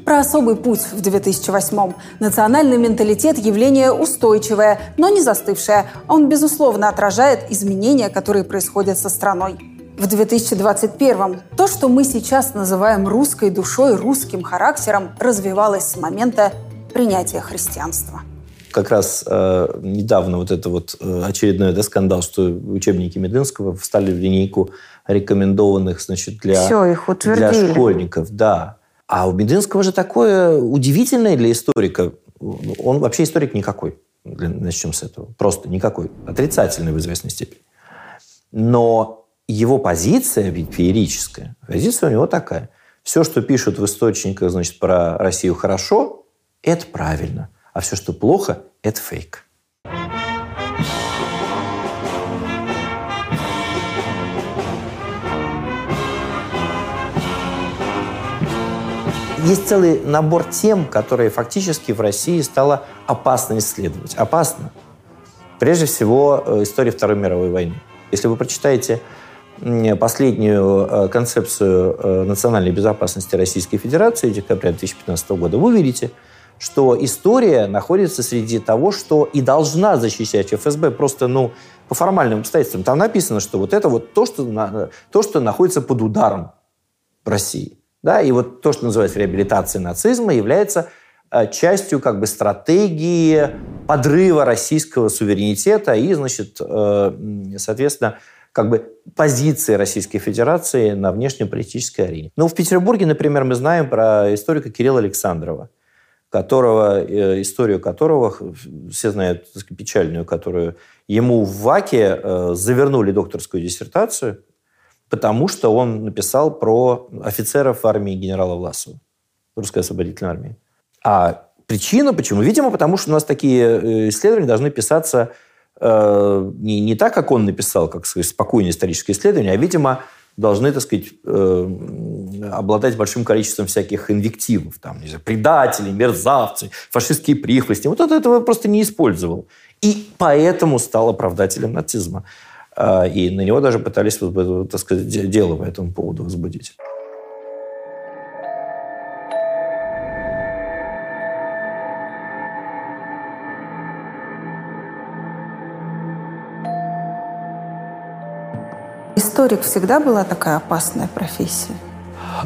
[SPEAKER 1] Про особый путь в 2008-м. Национальный менталитет – явление устойчивое, но не застывшее. Он, безусловно, отражает изменения, которые происходят со страной. В 2021-м то, что мы сейчас называем русской душой, русским характером, развивалось с момента принятия христианства
[SPEAKER 2] как раз э, недавно вот это вот э, очередной да, скандал, что учебники Мединского встали в линейку рекомендованных значит, для,
[SPEAKER 1] Все, их
[SPEAKER 2] для школьников. Да. А у Мединского же такое удивительное для историка. Он вообще историк никакой. Начнем с этого. Просто никакой. Отрицательный в известной степени. Но его позиция феерическая. Позиция у него такая. Все, что пишут в источниках значит, про Россию хорошо, это правильно а все, что плохо, это фейк. Есть целый набор тем, которые фактически в России стало опасно исследовать. Опасно. Прежде всего, э, история Второй мировой войны. Если вы прочитаете последнюю э, концепцию э, национальной безопасности Российской Федерации декабря 2015 года, вы увидите, что история находится среди того, что и должна защищать ФСБ просто, ну, по формальным обстоятельствам. Там написано, что вот это вот то, что, то, что находится под ударом России. Да? И вот то, что называется реабилитацией нацизма, является э, частью как бы стратегии подрыва российского суверенитета и, значит, соответственно, как бы позиции Российской Федерации на внешнеполитической арене. Ну, в Петербурге, например, мы знаем про историка Кирилла Александрова, которого, э, историю которого все знают печальную, которую ему в ВАКе э, завернули докторскую диссертацию, потому что он написал про офицеров армии генерала Власова, русской освободительной армии. А причина почему? Видимо, потому что у нас такие э, исследования должны писаться не, не так, как он написал, как сказать, спокойное историческое исследование, а, видимо, должны, так сказать, э, обладать большим количеством всяких инвективов, там, не знаю, предатели, мерзавцы, фашистские прихвостни. Вот он этого просто не использовал. И поэтому стал оправдателем нацизма. Э, и на него даже пытались, так сказать, дело по этому поводу возбудить.
[SPEAKER 1] Историк всегда была такая опасная профессия?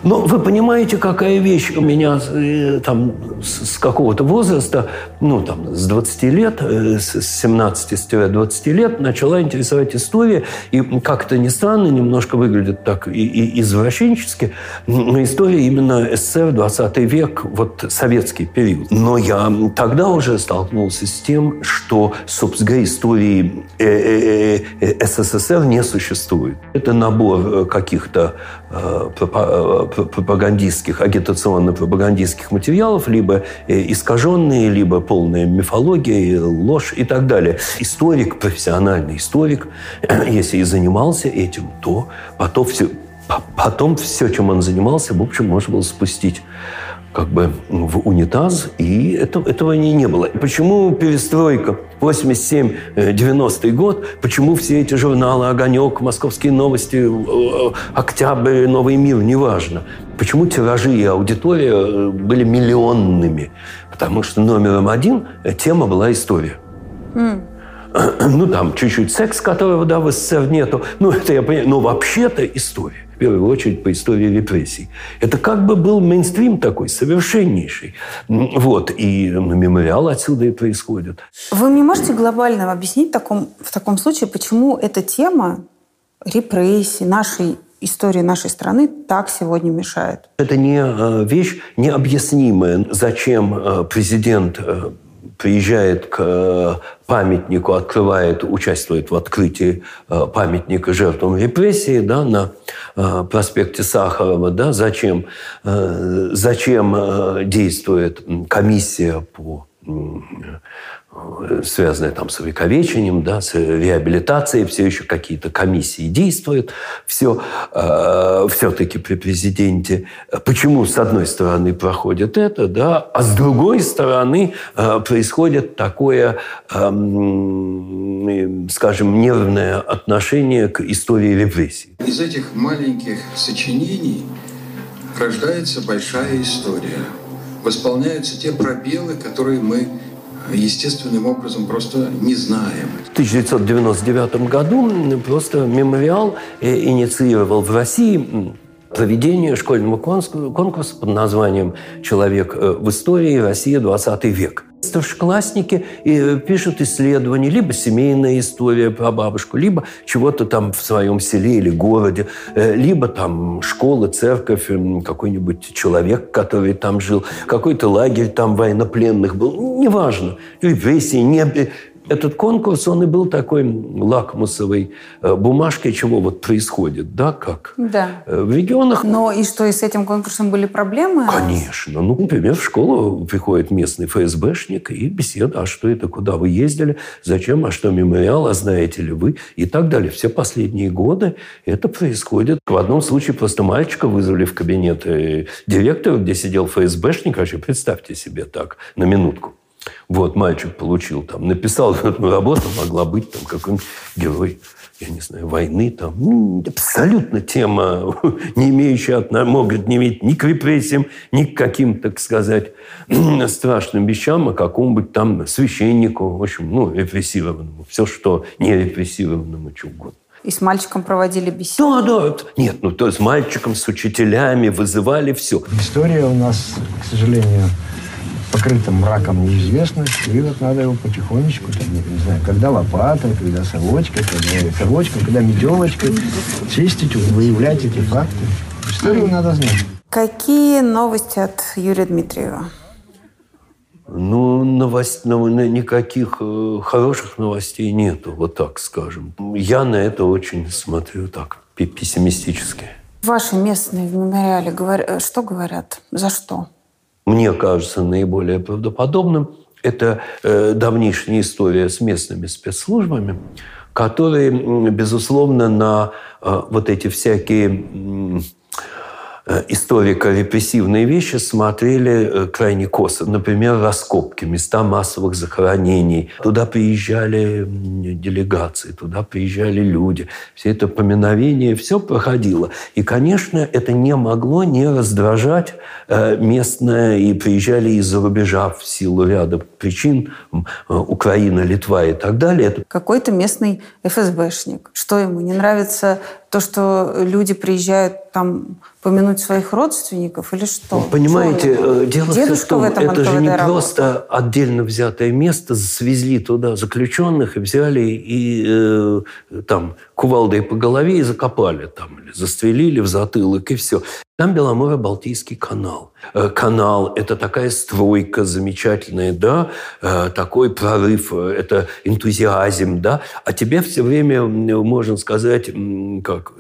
[SPEAKER 29] Но вы понимаете, какая вещь у меня э, там с, какого-то возраста, ну, там, с 20 лет, э, с 17-20 лет начала интересовать история. И, как это ни странно, немножко выглядит так и, и извращенчески, но история именно СССР, 20 век, вот советский период. Но я тогда уже столкнулся с тем, что, собственно говоря, истории э, СССР не существует. Это набор каких-то пропагандистских, агитационно-пропагандистских материалов, либо э, искаженные, либо полная мифология, ложь и так далее. Историк, профессиональный историк, если и занимался этим, то потом все, потом все, чем он занимался, в общем, можно было спустить как бы в унитаз, и это, этого не, не было. Почему перестройка, 87-90 год, почему все эти журналы «Огонек», «Московские новости», э, «Октябрь», «Новый мир», неважно. Почему тиражи и аудитория э, были миллионными? Потому что номером один тема была история. Mm. Ну, там чуть-чуть секс, которого, да, в СССР нету. Ну, это я понимаю. Но вообще-то история в первую очередь по истории репрессий. Это как бы был мейнстрим такой, совершеннейший. Вот. И мемориал отсюда и происходит.
[SPEAKER 1] Вы мне можете глобально объяснить в таком, в таком случае, почему эта тема репрессий, нашей истории нашей страны так сегодня мешает?
[SPEAKER 29] Это не э, вещь необъяснимая. Зачем э, президент э, приезжает к э, памятнику, открывает, участвует в открытии э, памятника жертвам репрессии да, на э, проспекте Сахарова. Да, зачем, зачем действует комиссия по связанные там с увековечением, да, с реабилитацией, все еще какие-то комиссии действуют, все э, все-таки при президенте. Почему с одной стороны проходит это, да, а с другой стороны э, происходит такое, э, скажем, нервное отношение к истории репрессий.
[SPEAKER 30] Из этих маленьких сочинений рождается большая история. Восполняются те пробелы, которые мы естественным образом просто не знаем.
[SPEAKER 29] В 1999 году просто мемориал э, инициировал в России проведение школьного конкурса под названием «Человек э, в истории. Россия. 20 век». Старшеклассники э, пишут исследования, либо семейная история про бабушку, либо чего-то там в своем селе или городе, э, либо там школа, церковь, какой-нибудь человек, который там жил, какой-то лагерь там военнопленных был, неважно. Репрессии, не, этот конкурс, он и был такой лакмусовой э, бумажкой, чего вот происходит, да, как
[SPEAKER 1] да.
[SPEAKER 29] Э, в регионах.
[SPEAKER 1] Но и что, и с этим конкурсом были проблемы?
[SPEAKER 29] Конечно. Ну, например, в школу приходит местный ФСБшник и беседа, а что это, куда вы ездили, зачем, а что мемориал, а знаете ли вы, и так далее. Все последние годы это происходит. В одном случае просто мальчика вызвали в кабинет э, директора, где сидел ФСБшник, вообще представьте себе так, на минутку. Вот, мальчик получил там, написал эту работу, могла быть там какой-нибудь герой, я не знаю, войны там. Ну, абсолютно тема, не имеющая, может не иметь ни к репрессиям, ни к каким, так сказать, страшным вещам, а какому-нибудь там священнику, в общем, ну, репрессированному. Все, что не репрессированному, что угодно.
[SPEAKER 1] И с мальчиком проводили беседу?
[SPEAKER 29] Да, да. Нет, ну то с мальчиком, с учителями вызывали все.
[SPEAKER 31] История у нас, к сожалению, покрытым мраком неизвестность, и вот надо его потихонечку, там, не, не знаю, когда лопатой, когда совочкой, когда совочкой, когда метелочкой чистить, выявлять эти факты. Историю надо знать.
[SPEAKER 1] Какие новости от Юрия Дмитриева?
[SPEAKER 29] Ну, новость, ну, никаких э, хороших новостей нету, вот так скажем. Я на это очень смотрю так, пессимистически.
[SPEAKER 1] Ваши местные в мемориале говор... Э, что говорят? За что?
[SPEAKER 29] Мне кажется, наиболее правдоподобным, это э, давнишняя история с местными спецслужбами, которые, безусловно, на э, вот эти всякие Э, историко-репрессивные вещи смотрели э, крайне косо. Например, раскопки, места массовых захоронений. Туда приезжали делегации, туда приезжали люди. Все это поминовение, все проходило. И, конечно, это не могло не раздражать э, местное. И приезжали из-за рубежа в силу ряда причин. Украина, Литва и так далее.
[SPEAKER 1] Какой-то местный ФСБшник. Что ему? Не нравится то, что люди приезжают там помянуть своих родственников или что?
[SPEAKER 29] Понимаете,
[SPEAKER 1] Чего?
[SPEAKER 29] э, дело
[SPEAKER 1] Дедушка
[SPEAKER 29] в том,
[SPEAKER 1] в этом
[SPEAKER 29] это же не
[SPEAKER 1] НКВД
[SPEAKER 29] просто отдельно взятое место, свезли туда заключенных и взяли и э, там кувалдой по голове и закопали там, застрелили в затылок, и все. Там Беломоро-Балтийский канал. Э, Канал – это такая стройка замечательная, да, э, такой прорыв, э, это энтузиазм, да, а тебе все время, можно сказать, как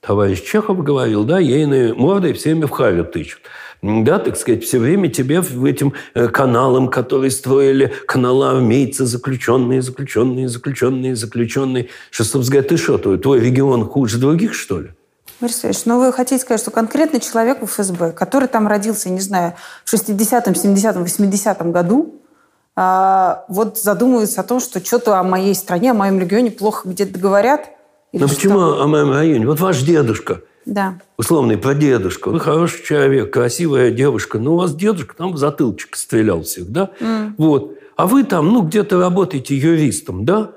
[SPEAKER 29] товарищ Чехов говорил, да, ейные мордой всеми в харю тычут. Да, так сказать, все время тебе в этим э, каналам, которые строили, канала армейцы, заключенные, заключенные, заключенные, заключенные. Собственно говоря, ты что, твой, твой регион хуже других, что ли?
[SPEAKER 1] Борис Алексеевич, ну вы хотите сказать, что конкретный человек в ФСБ, который там родился, не знаю, в 60-м, 70-м, 80-м году, а, вот задумывается о том, что что-то о моей стране, о моем регионе плохо где-то говорят?
[SPEAKER 29] Ну почему о моем районе? Вот ваш дедушка,
[SPEAKER 1] Да.
[SPEAKER 29] условный прадедушка, вы хороший человек, красивая девушка, но у вас дедушка там в затылочек стрелял всех, да?
[SPEAKER 1] М.
[SPEAKER 29] Вот. А вы там, ну, где-то работаете юристом, да?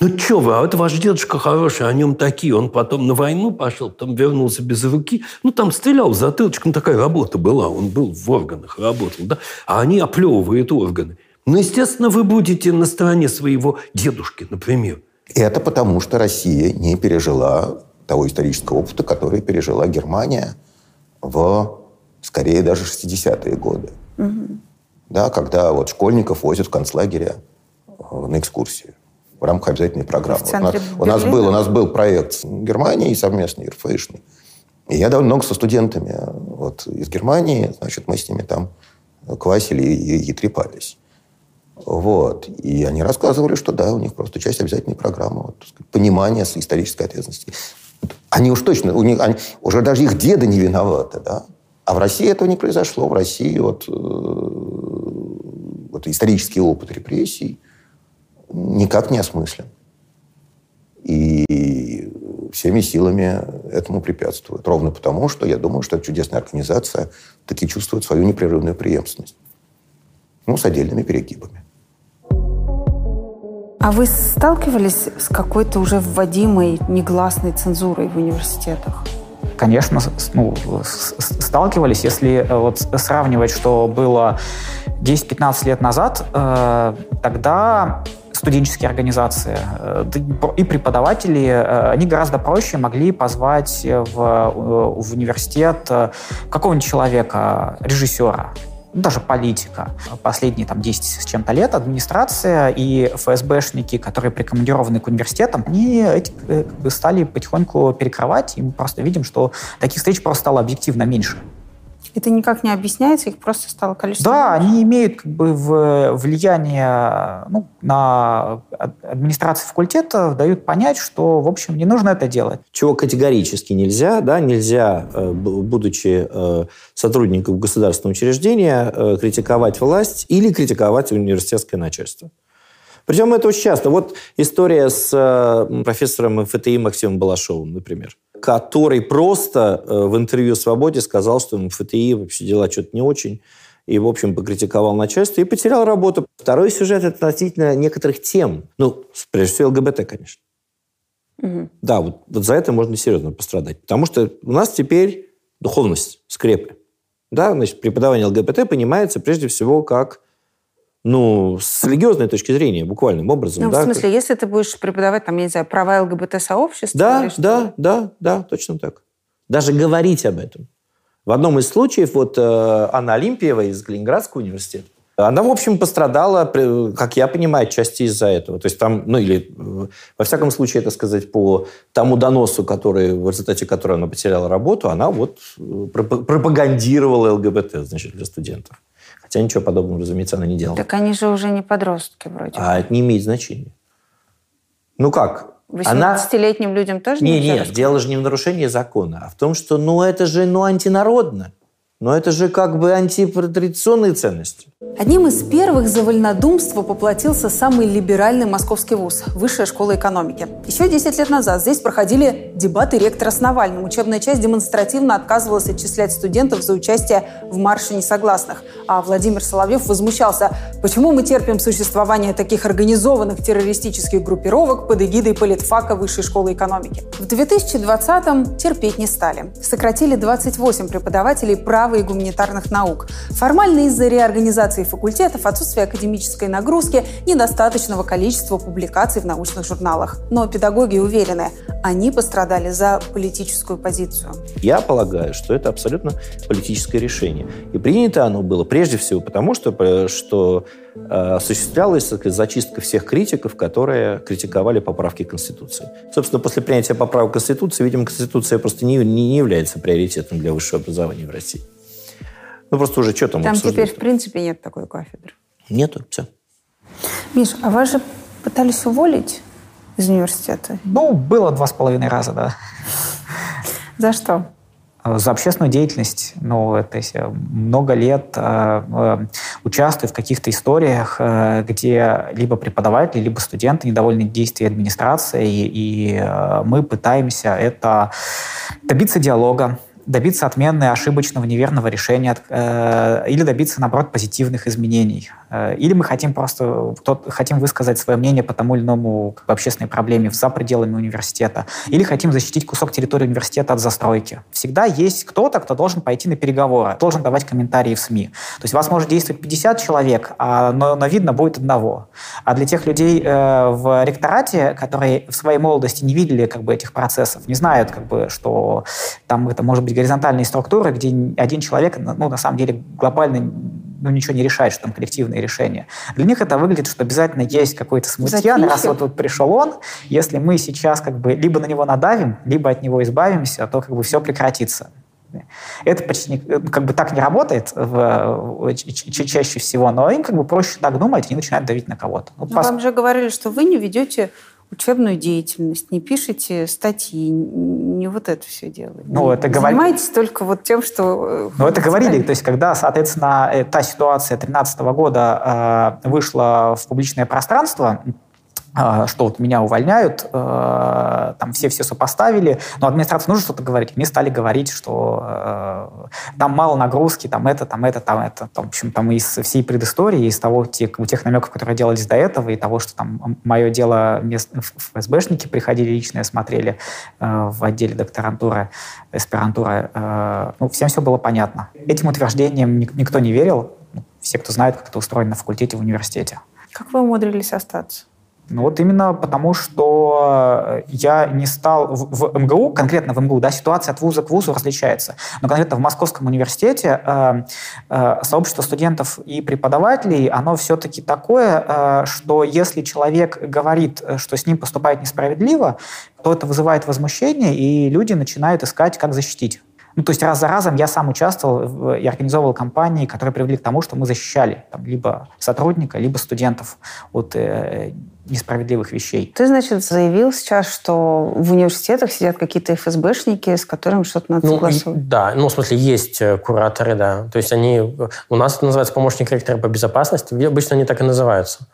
[SPEAKER 29] Ну, что вы, а это ваш дедушка хороший, о нем такие. Он потом на войну пошел, потом вернулся без руки. Ну, там стрелял в затылочек, ну, такая работа была. Он был в органах, работал, да? А они оплевывают органы. Ну, естественно, вы будете на стороне своего дедушки, например.
[SPEAKER 19] Это потому, что Россия не пережила того исторического опыта, который пережила Германия в, скорее, даже 60-е годы. Да, когда вот школьников возят в концлагеря э, на экскурсию в рамках обязательной программы. У, нас, у, нас был, у нас был проект с Германией совместный, РФИшный. И я довольно много со студентами э, вот, из Германии, значит, мы с ними там квасили и, и трепались. Вот. И они рассказывали, что да, у них просто часть обязательной программы, вот, сказать, понимания исторической ответственности. Они уж точно, у них, они, уже даже их деды не виноваты, да. А в России этого не произошло. В России вот, э, вот исторический опыт репрессий никак не осмыслен. И всеми силами этому препятствует. Ровно потому, что я думаю, что эта чудесная организация таки чувствует свою непрерывную преемственность. Ну, с отдельными перегибами.
[SPEAKER 1] А вы сталкивались с какой-то уже вводимой негласной цензурой в университетах?
[SPEAKER 3] Конечно, ну, сталкивались. Если э, вот сравнивать, что было 10-15 лет назад, э, тогда студенческие организации э, и преподаватели, они гораздо проще могли позвать в, в университет какого-нибудь человека, режиссера, даже политика. Последние там 10 с чем-то лет администрация и ФСБшники, которые прикомандированы к университетам, они эти, э, бы стали потихоньку перекрывать, и мы просто видим, что таких встреч просто стало объективно меньше.
[SPEAKER 1] Это никак не объясняется, их просто стало количество.
[SPEAKER 3] Да, они имеют как бы влияние ну, на ад- администрации факультета, дают понять, что, в общем, не нужно это делать.
[SPEAKER 2] Чего категорически нельзя, да, нельзя, э, будучи э, сотрудником государственного учреждения, э, критиковать власть или критиковать университетское начальство. Причем это очень часто. Вот история с профессором МФТИ Максимом Балашовым, например, который просто э, в интервью «Свободе» сказал, что МФТИ вообще дела что-то не очень, и, в общем, покритиковал начальство и потерял работу. Второй сюжет – это относительно некоторых тем. Ну, прежде всего, ЛГБТ, конечно. Да, вот, вот за это можно серьезно пострадать. Потому что у нас теперь духовность, скрепы. Да, значит, преподавание ЛГБТ понимается прежде всего как, ну, с религиозной точки зрения, буквальным образом.
[SPEAKER 1] Ну,
[SPEAKER 2] да,
[SPEAKER 1] в смысле, если ты будешь преподавать, там, я не знаю, права ЛГБТ-сообщества?
[SPEAKER 2] Да, да, да, да, точно так. Даже говорить об этом. В одном из случаев вот э, Анна Олимпиева из Калининградского университета, она, в общем, пострадала, как я понимаю, отчасти из-за этого. То есть там, ну или, э, во всяком случае, это сказать, по тому доносу, который, в результате которого она потеряла работу, она вот э, проп- пропагандировала ЛГБТ, значит, для студентов. Хотя ничего подобного, разумеется, она не делала.
[SPEAKER 1] Так они же уже не подростки вроде.
[SPEAKER 2] А это не имеет значения. Ну как? Она
[SPEAKER 1] 18-летним людям тоже
[SPEAKER 2] не,
[SPEAKER 1] нельзя
[SPEAKER 2] нет, дело же не в нарушении закона, а в том, что, ну, это же, ну, антинародно. Но это же как бы антитрадиционные ценности.
[SPEAKER 1] Одним из первых за вольнодумство поплатился самый либеральный московский вуз – Высшая школа экономики. Еще 10 лет назад здесь проходили дебаты ректора с Навальным. Учебная часть демонстративно отказывалась отчислять студентов за участие в марше несогласных. А Владимир Соловьев возмущался, почему мы терпим существование таких организованных террористических группировок под эгидой политфака Высшей школы экономики. В 2020-м терпеть не стали. Сократили 28 преподавателей права и гуманитарных наук. Формально из-за реорганизации факультетов, отсутствия академической нагрузки, недостаточного количества публикаций в научных журналах. Но педагоги уверены, они пострадали за политическую позицию.
[SPEAKER 2] Я полагаю, что это абсолютно политическое решение. И принято оно было прежде всего потому, что, э, что э, осуществлялась зачистка всех критиков, которые критиковали поправки Конституции. Собственно, после принятия поправок Конституции, видимо, Конституция просто не, не является приоритетом для высшего образования в России. Ну, просто уже что там
[SPEAKER 1] Там
[SPEAKER 2] обсуждать?
[SPEAKER 1] теперь, в принципе, нет такой кафедры.
[SPEAKER 2] Нету, все.
[SPEAKER 1] Миш, а вас же пытались уволить из университета?
[SPEAKER 3] Ну, было два с половиной раза, да.
[SPEAKER 1] За что?
[SPEAKER 3] За общественную деятельность, ну, то есть э, много лет э, э, участвую в каких-то историях, э, где либо преподаватели, либо студенты недовольны действиями администрации, и, и э, мы пытаемся это добиться диалога, добиться отмены ошибочного, неверного решения э, или добиться, наоборот, позитивных изменений. Э, или мы хотим просто тот, хотим высказать свое мнение по тому или иному как бы, общественной проблеме за пределами университета. Или хотим защитить кусок территории университета от застройки. Всегда есть кто-то, кто должен пойти на переговоры, должен давать комментарии в СМИ. То есть вас может действовать 50 человек, а, но, но видно будет одного. А для тех людей э, в ректорате, которые в своей молодости не видели как бы, этих процессов, не знают, как бы, что там это может быть горизонтальные структуры, где один человек, ну, на самом деле, глобально ну, ничего не решает, что там коллективные решения. Для них это выглядит, что обязательно есть какой-то смутьян,
[SPEAKER 1] Затихи.
[SPEAKER 3] раз вот тут пришел он, если мы сейчас как бы либо на него надавим, либо от него избавимся, то как бы все прекратится. Это почти не- как бы так не работает в, в- ч- ч- чаще всего, но им как бы проще так думать, они начинают давить на кого-то. Ну,
[SPEAKER 1] Но
[SPEAKER 3] пос-
[SPEAKER 1] вам же говорили, что вы не ведете учебную деятельность, не пишете статьи, не вот это все делаете.
[SPEAKER 3] Ну, это говори-
[SPEAKER 1] Занимаетесь только вот тем, что... э,
[SPEAKER 3] Ну, это говорили, то есть, когда, соответственно, э, та ситуация 2013 года э, вышла в публичное пространство, что вот меня увольняют, э, там все все сопоставили, но администрации нужно что-то говорить. Мне стали говорить, что э, там мало нагрузки, там это, там это, там это. Там, в общем, там из всей предыстории, из того, тех, тех намеков, которые делались до этого, и того, что там мое дело мест, ФСБшники приходили лично, смотрели э, в отделе докторантуры, аспирантуры. ну, всем все было понятно. Этим утверждениям ник- никто не верил. Ну, Все, кто знает, как это устроено на факультете в университете.
[SPEAKER 1] Как вы умудрились остаться?
[SPEAKER 3] Ну вот именно потому, что я не стал в, в МГУ, конкретно в МГУ, да, ситуация от вуза к вузу различается. Но конкретно в Московском университете э, э, сообщество студентов и преподавателей, оно все-таки такое, э, что если человек говорит, э, что с ним поступает несправедливо, то это вызывает возмущение, и люди начинают искать, как защитить. Ну, то есть раз за разом я сам участвовал в- и организовывал кампании, которые привели к тому, что мы защищали там, либо сотрудника, либо студентов от э, несправедливых вещей.
[SPEAKER 1] Ты, значит, заявил сейчас, что в университетах сидят какие-то ФСБшники, с которыми что-то надо
[SPEAKER 27] Ну, и-
[SPEAKER 1] согласовывать.
[SPEAKER 27] да, ну, в смысле, есть э, кураторы, да. То есть они... У нас это называется помощник ректора по безопасности. И Обычно они так и называются.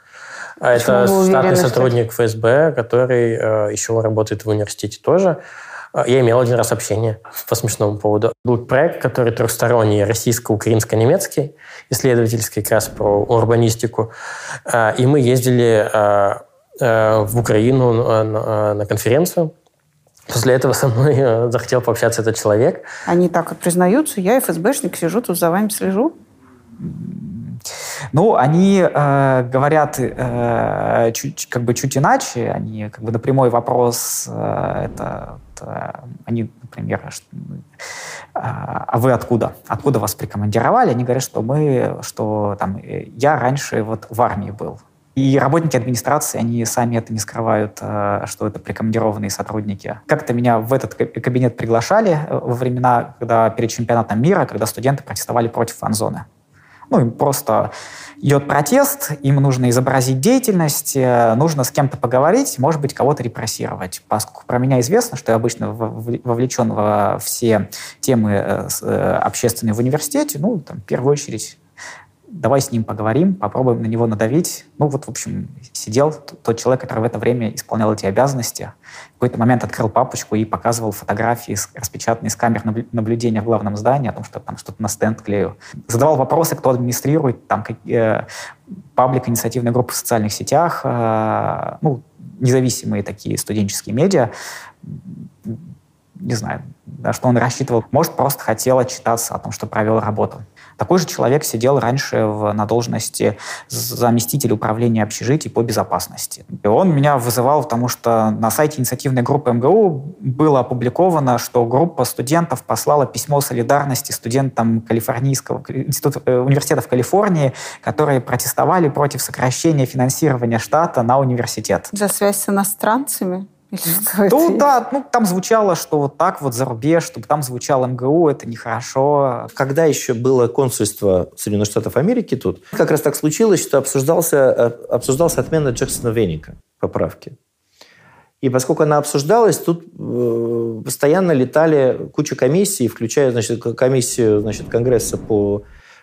[SPEAKER 27] А
[SPEAKER 1] Почему
[SPEAKER 27] это
[SPEAKER 1] уверены,
[SPEAKER 27] штатный
[SPEAKER 1] что
[SPEAKER 27] сотрудник ФСБ, который э, еще работает в университете тоже. Э, Я имел один раз общение по смешному поводу. Был проект, который трехсторонний, российско-украинско-немецкий, исследовательский как раз про урбанистику. Э, И мы ездили э, в Украину на конференцию. После этого со мной захотел пообщаться этот человек.
[SPEAKER 1] Они так признаются, я ФСБшник, сижу тут за вами слежу.
[SPEAKER 3] Ну, они э, говорят э, чуть, как бы чуть иначе. Они как бы на прямой вопрос э, это, это они, например, ш- а вы откуда? Откуда вас прикомандировали? Они говорят, что мы, что там э, я раньше вот в армии был. И работники администрации, они сами это не скрывают, э, что это прикомандированные сотрудники. Как-то меня в этот ка- кабинет приглашали э, во времена, когда перед чемпионатом мира, когда студенты протестовали против фан-зоны. Ну, им просто идет протест, им нужно изобразить деятельность, э, нужно с кем-то поговорить, может быть, кого-то репрессировать. Поскольку про меня известно, что я обычно вовлечен во все темы э, э, общественные в университете, ну, там, в первую очередь давай с ним поговорим, попробуем на него надавить. Ну вот, в общем, сидел тот человек, который в это время исполнял эти обязанности. В какой-то момент открыл папочку и показывал фотографии, распечатанные с камер наблюдения в главном здании, о том, что там что-то на стенд клею. Задавал вопросы, кто администрирует там э, паблик инициативной группы в социальных сетях, э, ну, независимые такие студенческие медиа. Не знаю, на что он рассчитывал. Может, просто хотел отчитаться о том, что провел работу. Такой же человек сидел раньше в, на должности заместителя управления общежитий по безопасности. И он меня вызывал, потому что на сайте инициативной группы МГУ было опубликовано, что группа студентов послала письмо солидарности студентам Калифорнийского института, э, университета в Калифорнии, которые протестовали против сокращения финансирования штата на университет.
[SPEAKER 1] За связь с иностранцами?
[SPEAKER 3] Ну да, ну там звучало, что вот так вот за рубеж, чтобы там звучал МГУ, это нехорошо.
[SPEAKER 2] Когда еще было консульство Соединенных Штатов Америки тут, как раз так случилось, что обсуждался, э, обсуждался отмена Джексона Веника поправки. И поскольку она обсуждалась, тут э, постоянно летали куча комиссий, включая значит, комиссию значит, Конгресса по,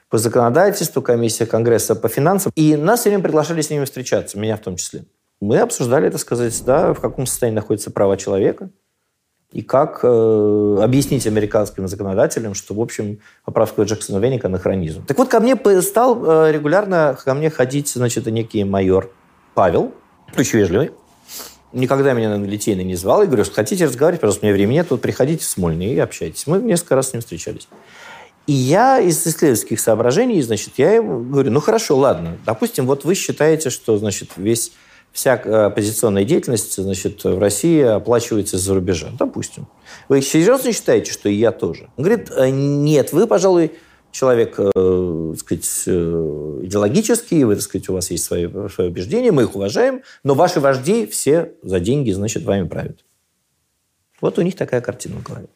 [SPEAKER 2] по законодательству, комиссия Конгресса по финансам. И нас все время приглашали с ними встречаться, меня в том числе. Мы обсуждали, это сказать, да, в каком состоянии находятся права человека и как э, объяснить американским законодателям, что, в общем, поправка Джексона Веника – анахронизм. Так вот, ко мне стал э, регулярно ко мне ходить, значит, некий майор Павел, очень вежливый, никогда меня на Литейный не звал. И говорю, что хотите разговаривать, пожалуйста, у меня времени нет, вот приходите в Смольный и общайтесь. Мы несколько раз с ним встречались. И я из исследовательских соображений, значит, я ему говорю, ну хорошо, ладно, допустим, вот вы считаете, что, значит, весь вся э, оппозиционная деятельность значит, в России оплачивается из-за рубежа. Допустим. Вы серьезно считаете, что и я тоже? Он говорит, «Э, нет, вы, пожалуй, человек, э, так сказать, э, идеологический, вы, так сказать, у вас есть свои, свои убеждения, мы их уважаем, но ваши вожди все за деньги, значит, вами правят. Вот у них такая картина в голове.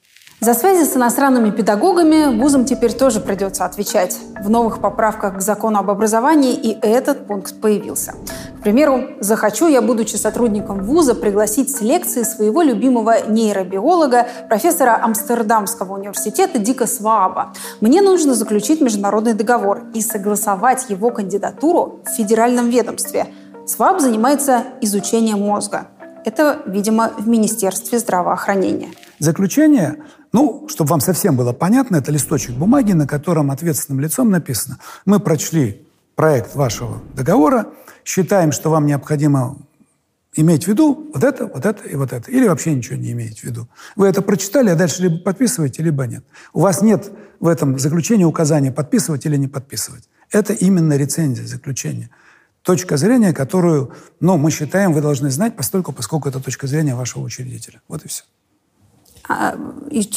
[SPEAKER 1] За связи с иностранными педагогами вузам теперь тоже придется отвечать. В новых поправках к закону об образовании и этот пункт появился. К примеру, захочу я, будучи сотрудником вуза, пригласить с лекции своего любимого нейробиолога, профессора Амстердамского университета Дика Сваба. Мне нужно заключить международный договор и согласовать его кандидатуру в федеральном ведомстве. Сваб занимается изучением мозга. Это, видимо, в Министерстве здравоохранения.
[SPEAKER 18] Заключение ну, чтобы вам совсем было понятно, это листочек бумаги, на котором ответственным лицом написано. Мы прочли проект вашего договора, считаем, что вам необходимо иметь в виду вот это, вот это и вот это. Или вообще ничего не иметь в виду. Вы это прочитали, а дальше либо подписываете, либо нет. У вас нет в этом заключении указания подписывать или не подписывать. Это именно рецензия, заключение. Точка зрения, которую, ну, мы считаем, вы должны знать, поскольку, поскольку это точка зрения вашего учредителя. Вот и все.
[SPEAKER 1] А, и,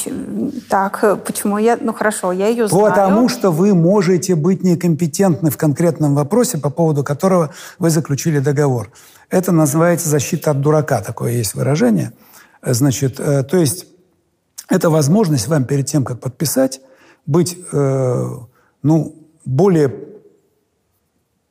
[SPEAKER 1] так, почему я... Ну, хорошо, я ее знаю.
[SPEAKER 18] Потому что вы можете быть некомпетентны в конкретном вопросе, по поводу которого вы заключили договор. Это называется защита от дурака, такое есть выражение. Значит, э, то есть это возможность вам перед тем, как подписать, быть, э, ну, более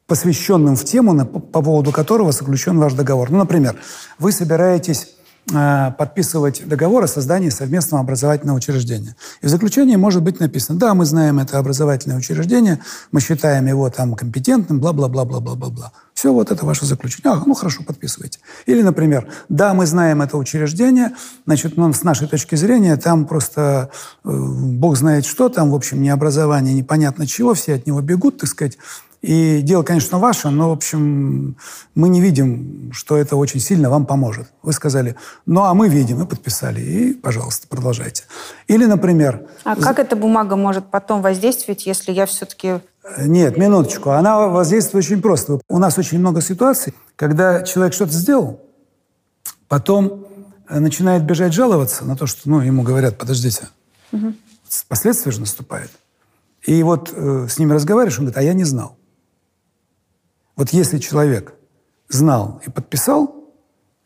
[SPEAKER 18] посвященным в тему, по поводу которого заключен ваш договор. Ну, например, вы собираетесь Э, подписывать договор о создании совместного образовательного учреждения. И в заключении может быть написано, да, мы знаем это образовательное учреждение, мы считаем его там компетентным, бла-бла-бла-бла-бла-бла-бла. Все, вот это ваше заключение. А, ну хорошо, подписывайте. Или, например, да, мы знаем это учреждение, значит, ну, с нашей точки зрения там просто э, бог знает что, там, в общем, ни образование, непонятно чего, все от него бегут, так сказать, и дело, конечно, ваше, но, в общем, мы не видим, что это очень сильно вам поможет. Вы сказали, ну, а мы видим, и подписали. И, пожалуйста, продолжайте. Или, например...
[SPEAKER 1] А как эта бумага может потом воздействовать, если я все-таки...
[SPEAKER 18] Нет, минуточку. Она воздействует очень просто. У нас очень много ситуаций, когда человек что-то сделал, потом э, начинает бежать жаловаться на то, что ну, ему говорят, подождите, угу. последствия же наступают. И вот э, с ними разговариваешь, он говорит, а я не знал. Вот если человек знал и подписал,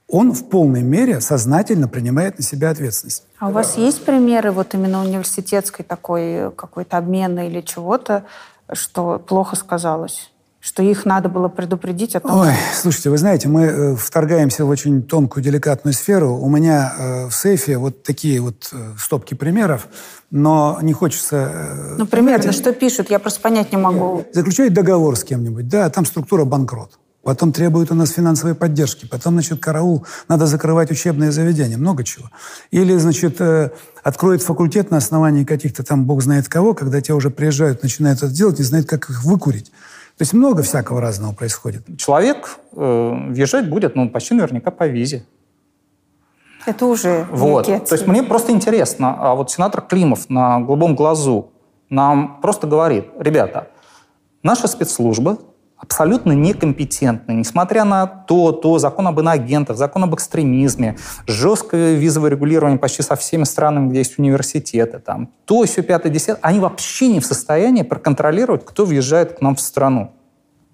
[SPEAKER 18] он в полной мере сознательно принимает на себя ответственность.
[SPEAKER 1] А у вас есть примеры вот именно университетской такой какой-то обмены или чего-то, что плохо сказалось? Что их надо было предупредить о том,
[SPEAKER 18] Ой, слушайте, вы знаете, мы э, вторгаемся в очень тонкую, деликатную сферу. У меня э, в сейфе вот такие вот э, стопки примеров, но не хочется...
[SPEAKER 1] Ну, примерно,
[SPEAKER 18] понимаете,
[SPEAKER 1] что пишут, я просто понять не могу.
[SPEAKER 18] Заключают договор с кем-нибудь, да, там структура банкрот. Потом требуют у нас финансовой поддержки. Потом, значит, караул, надо закрывать учебные заведения, много чего. Или, значит, откроют факультет на основании каких-то там бог знает кого, когда те уже приезжают, начинают это делать, не знают, как их выкурить. То есть много всякого разного происходит.
[SPEAKER 26] Человек э, въезжать будет, ну, почти наверняка по визе.
[SPEAKER 1] Это уже
[SPEAKER 26] Вот. То есть мне просто интересно, а вот сенатор Климов на голубом глазу нам просто говорит, ребята, наша спецслужба абсолютно некомпетентны, несмотря на то, то закон об иноагентах, закон об экстремизме, жесткое визовое регулирование почти со всеми странами, где есть университеты, там, то, все пятое, десятое, они вообще не в состоянии проконтролировать, кто въезжает к нам в страну.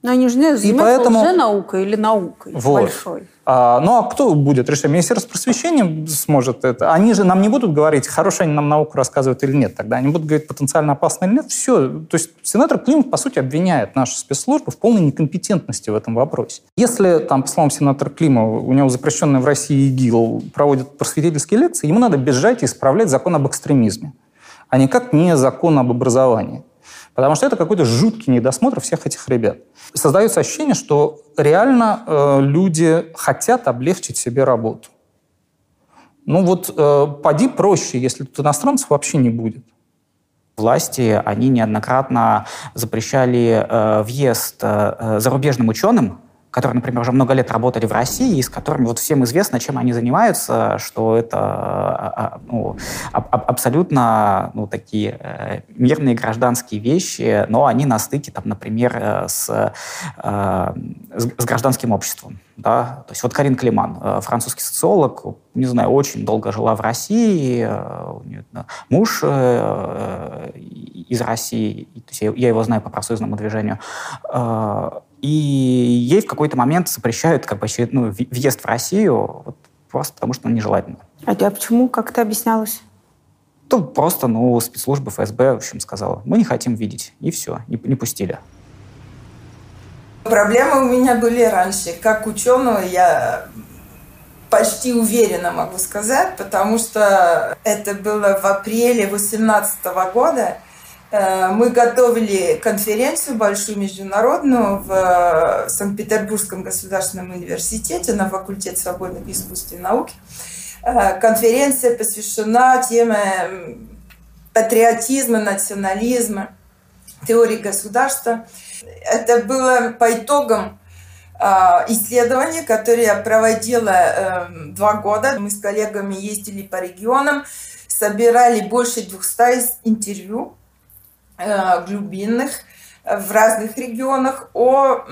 [SPEAKER 1] Но они же не занимаются
[SPEAKER 26] поэтому-
[SPEAKER 1] лженаукой или наукой
[SPEAKER 26] Вот.
[SPEAKER 1] большой.
[SPEAKER 26] А, ну а кто будет решать? Министерство просвещения сможет это. Они же нам не будут говорить, хорошая они нам науку рассказывают или нет. Тогда они будут говорить, потенциально опасно или нет. Все. То есть сенатор Климов, по сути, обвиняет наши спецслужбы в полной некомпетентности в этом вопросе. Если, там, по словам сенатора Климова, у него запрещенный в России ИГИЛ проводит просветительские лекции, ему надо бежать и исправлять закон об экстремизме, а никак не закон об образовании. Потому что это какой-то жуткий недосмотр всех этих ребят. Создается ощущение, что реально э, люди хотят облегчить себе работу. Ну вот э, поди проще, если тут иностранцев вообще не будет.
[SPEAKER 3] Власти, они неоднократно запрещали э, въезд э, зарубежным ученым, которые, например, уже много лет работали в России, и с которыми вот всем известно, чем они занимаются, что это а, а, ну, аб- аб- абсолютно ну, такие э, мирные гражданские вещи, но они на стыке, там, например, э, с, э, с, с гражданским обществом. Да? То есть вот Карин Климан, французский социолог, не знаю, очень долго жила в России, у нее муж из России, то есть я, его знаю по профсоюзному движению, и ей в какой-то момент запрещают как бы, ну, въ- въезд в Россию вот, просто потому, что он нежелательно.
[SPEAKER 1] А я почему? Как это объяснялось?
[SPEAKER 3] То просто, ну, спецслужбы ФСБ, в общем, сказала, мы не хотим видеть, и все, не, не пустили.
[SPEAKER 32] Проблемы у меня были раньше. Как ученого я почти уверенно могу сказать, потому что это было в апреле 2018 года. Э, Мы готовили конференцию большую международную в э, Санкт-Петербургском государственном университете на факультете свободных искусств и науки. Э, Конференция посвящена теме патриотизма, национализма, теории государства. Это было по итогам исследования, которые я проводила э, два года. Мы с коллегами ездили по регионам, собирали больше 200 интервью глубинных э, в разных регионах о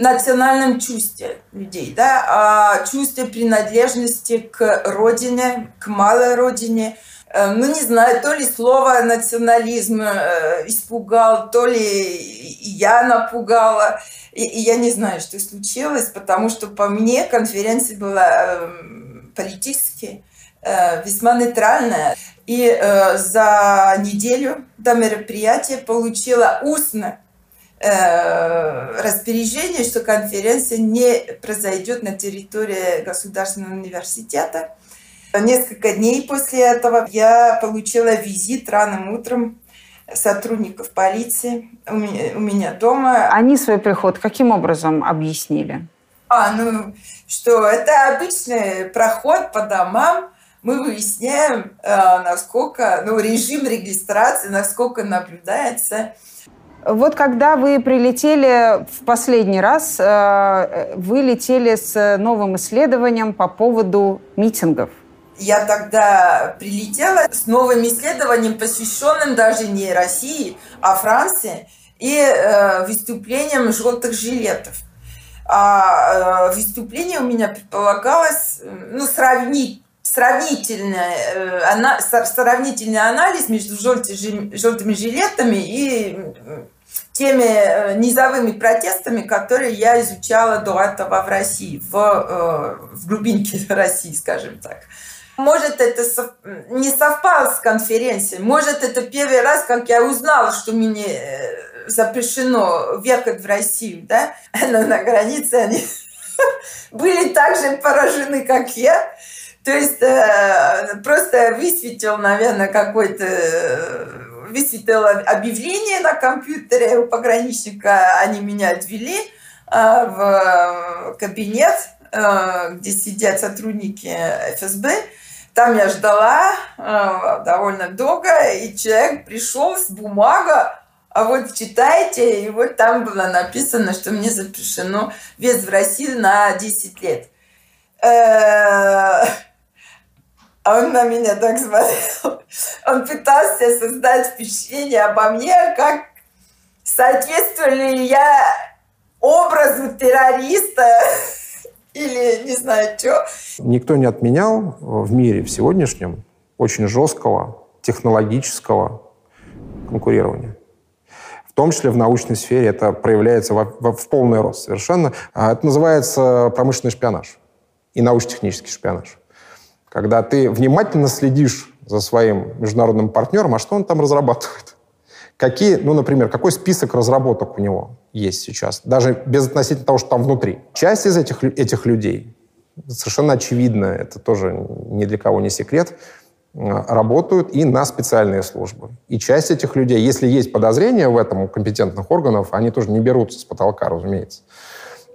[SPEAKER 32] национальном чувстве людей, да, о чувстве принадлежности к родине, к малой родине. Э, Ну, не знаю, то ли слово национализм э, испугал, то ли я напугала. И, и я не знаю, что случилось, потому что по мне конференция была политически э, весьма нейтральная. И э, за неделю до мероприятия получила устно э, распоряжение, что конференция не произойдет на территории Государственного университета. Несколько дней после этого я получила визит ранним утром сотрудников полиции у меня, у меня дома.
[SPEAKER 1] Они свой приход каким образом объяснили?
[SPEAKER 32] А, ну, что это обычный проход по домам. Мы выясняем, э, насколько, ну, режим регистрации, насколько наблюдается.
[SPEAKER 1] Вот когда вы прилетели в последний раз, э, вы летели с новым исследованием по поводу митингов.
[SPEAKER 32] Я тогда прилетела с новым исследованием, посвященным даже не России, а Франции, и э, выступлением желтых жилетов. А э, выступление у меня предполагалось ну, сравнить сравнительный, э, сравнительный анализ между жи- желтыми жилетами и теми э, низовыми протестами, которые я изучала до этого в России, в, э, в глубинке России, скажем так. Может, это не совпало с конференцией. Может, это первый раз, как я узнала, что мне запрещено въехать в Россию, да? Но на границе они были так же поражены, как я. То есть э, просто высветил, наверное, какой-то э, высветил объявление на компьютере у пограничника, они меня отвели э, в кабинет, э, где сидят сотрудники ФСБ. Там я ждала э, довольно долго, и человек пришел с бумагой, а вот читайте, и вот там было написано, что мне запрещено въезд в Россию на 10 лет. Э, а он на меня так смотрел. Он пытался создать впечатление обо мне, как соответствую ли я образу террориста или не знаю что.
[SPEAKER 25] Никто не отменял в мире в сегодняшнем очень жесткого технологического конкурирования. В том числе в научной сфере это проявляется в, в, в полный рост совершенно. А это называется промышленный шпионаж и научно-технический шпионаж когда ты внимательно следишь за своим международным партнером, а что он там разрабатывает. Какие, ну, например, какой список разработок у него есть сейчас, даже без относительно того, что там внутри. Часть из этих, этих людей, совершенно очевидно, это тоже ни для кого не секрет, работают и на специальные службы. И часть этих людей, если есть подозрения в этом у компетентных органов, они тоже не берутся с потолка, разумеется